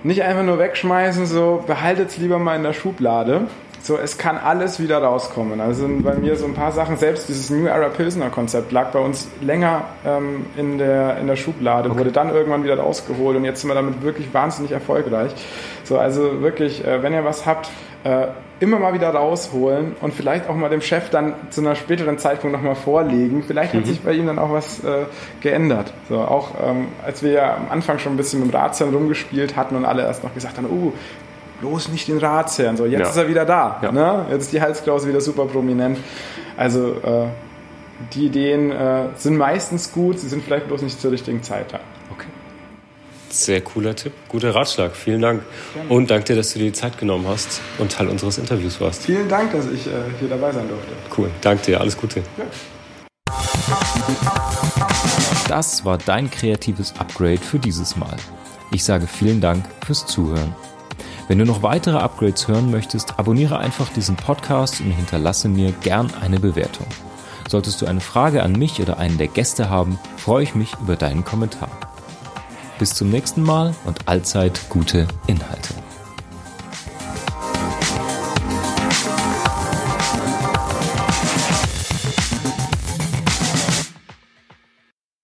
nicht einfach nur wegschmeißen, so behaltet es lieber mal in der Schublade. So, es kann alles wieder rauskommen. Also sind bei mir so ein paar Sachen, selbst dieses New Era Pilsner Konzept lag bei uns länger ähm, in, der, in der Schublade, okay. wurde dann irgendwann wieder rausgeholt und jetzt sind wir damit wirklich wahnsinnig erfolgreich. So, also wirklich, äh, wenn ihr was habt, äh, immer mal wieder rausholen und vielleicht auch mal dem Chef dann zu einer späteren Zeitpunkt nochmal vorlegen. Vielleicht hat mhm. sich bei ihm dann auch was äh, geändert. So, auch ähm, als wir ja am Anfang schon ein bisschen mit dem Ratsherrn rumgespielt hatten und alle erst noch gesagt haben, oh, bloß nicht den Ratsherrn. So, jetzt ja. ist er wieder da. Ja. Ne? Jetzt ist die Halskrause wieder super prominent. Also äh, die Ideen äh, sind meistens gut, sie sind vielleicht bloß nicht zur richtigen Zeit da.
Okay. Sehr cooler Tipp, guter Ratschlag. Vielen Dank. Gerne. Und danke dir, dass du dir die Zeit genommen hast und Teil unseres Interviews warst.
Vielen Dank, dass ich äh, hier dabei sein durfte.
Cool, danke dir, alles Gute. Ja. Das war dein kreatives Upgrade für dieses Mal. Ich sage vielen Dank fürs Zuhören. Wenn du noch weitere Upgrades hören möchtest, abonniere einfach diesen Podcast und hinterlasse mir gern eine Bewertung. Solltest du eine Frage an mich oder einen der Gäste haben, freue ich mich über deinen Kommentar.
Bis zum nächsten Mal und allzeit gute Inhalte.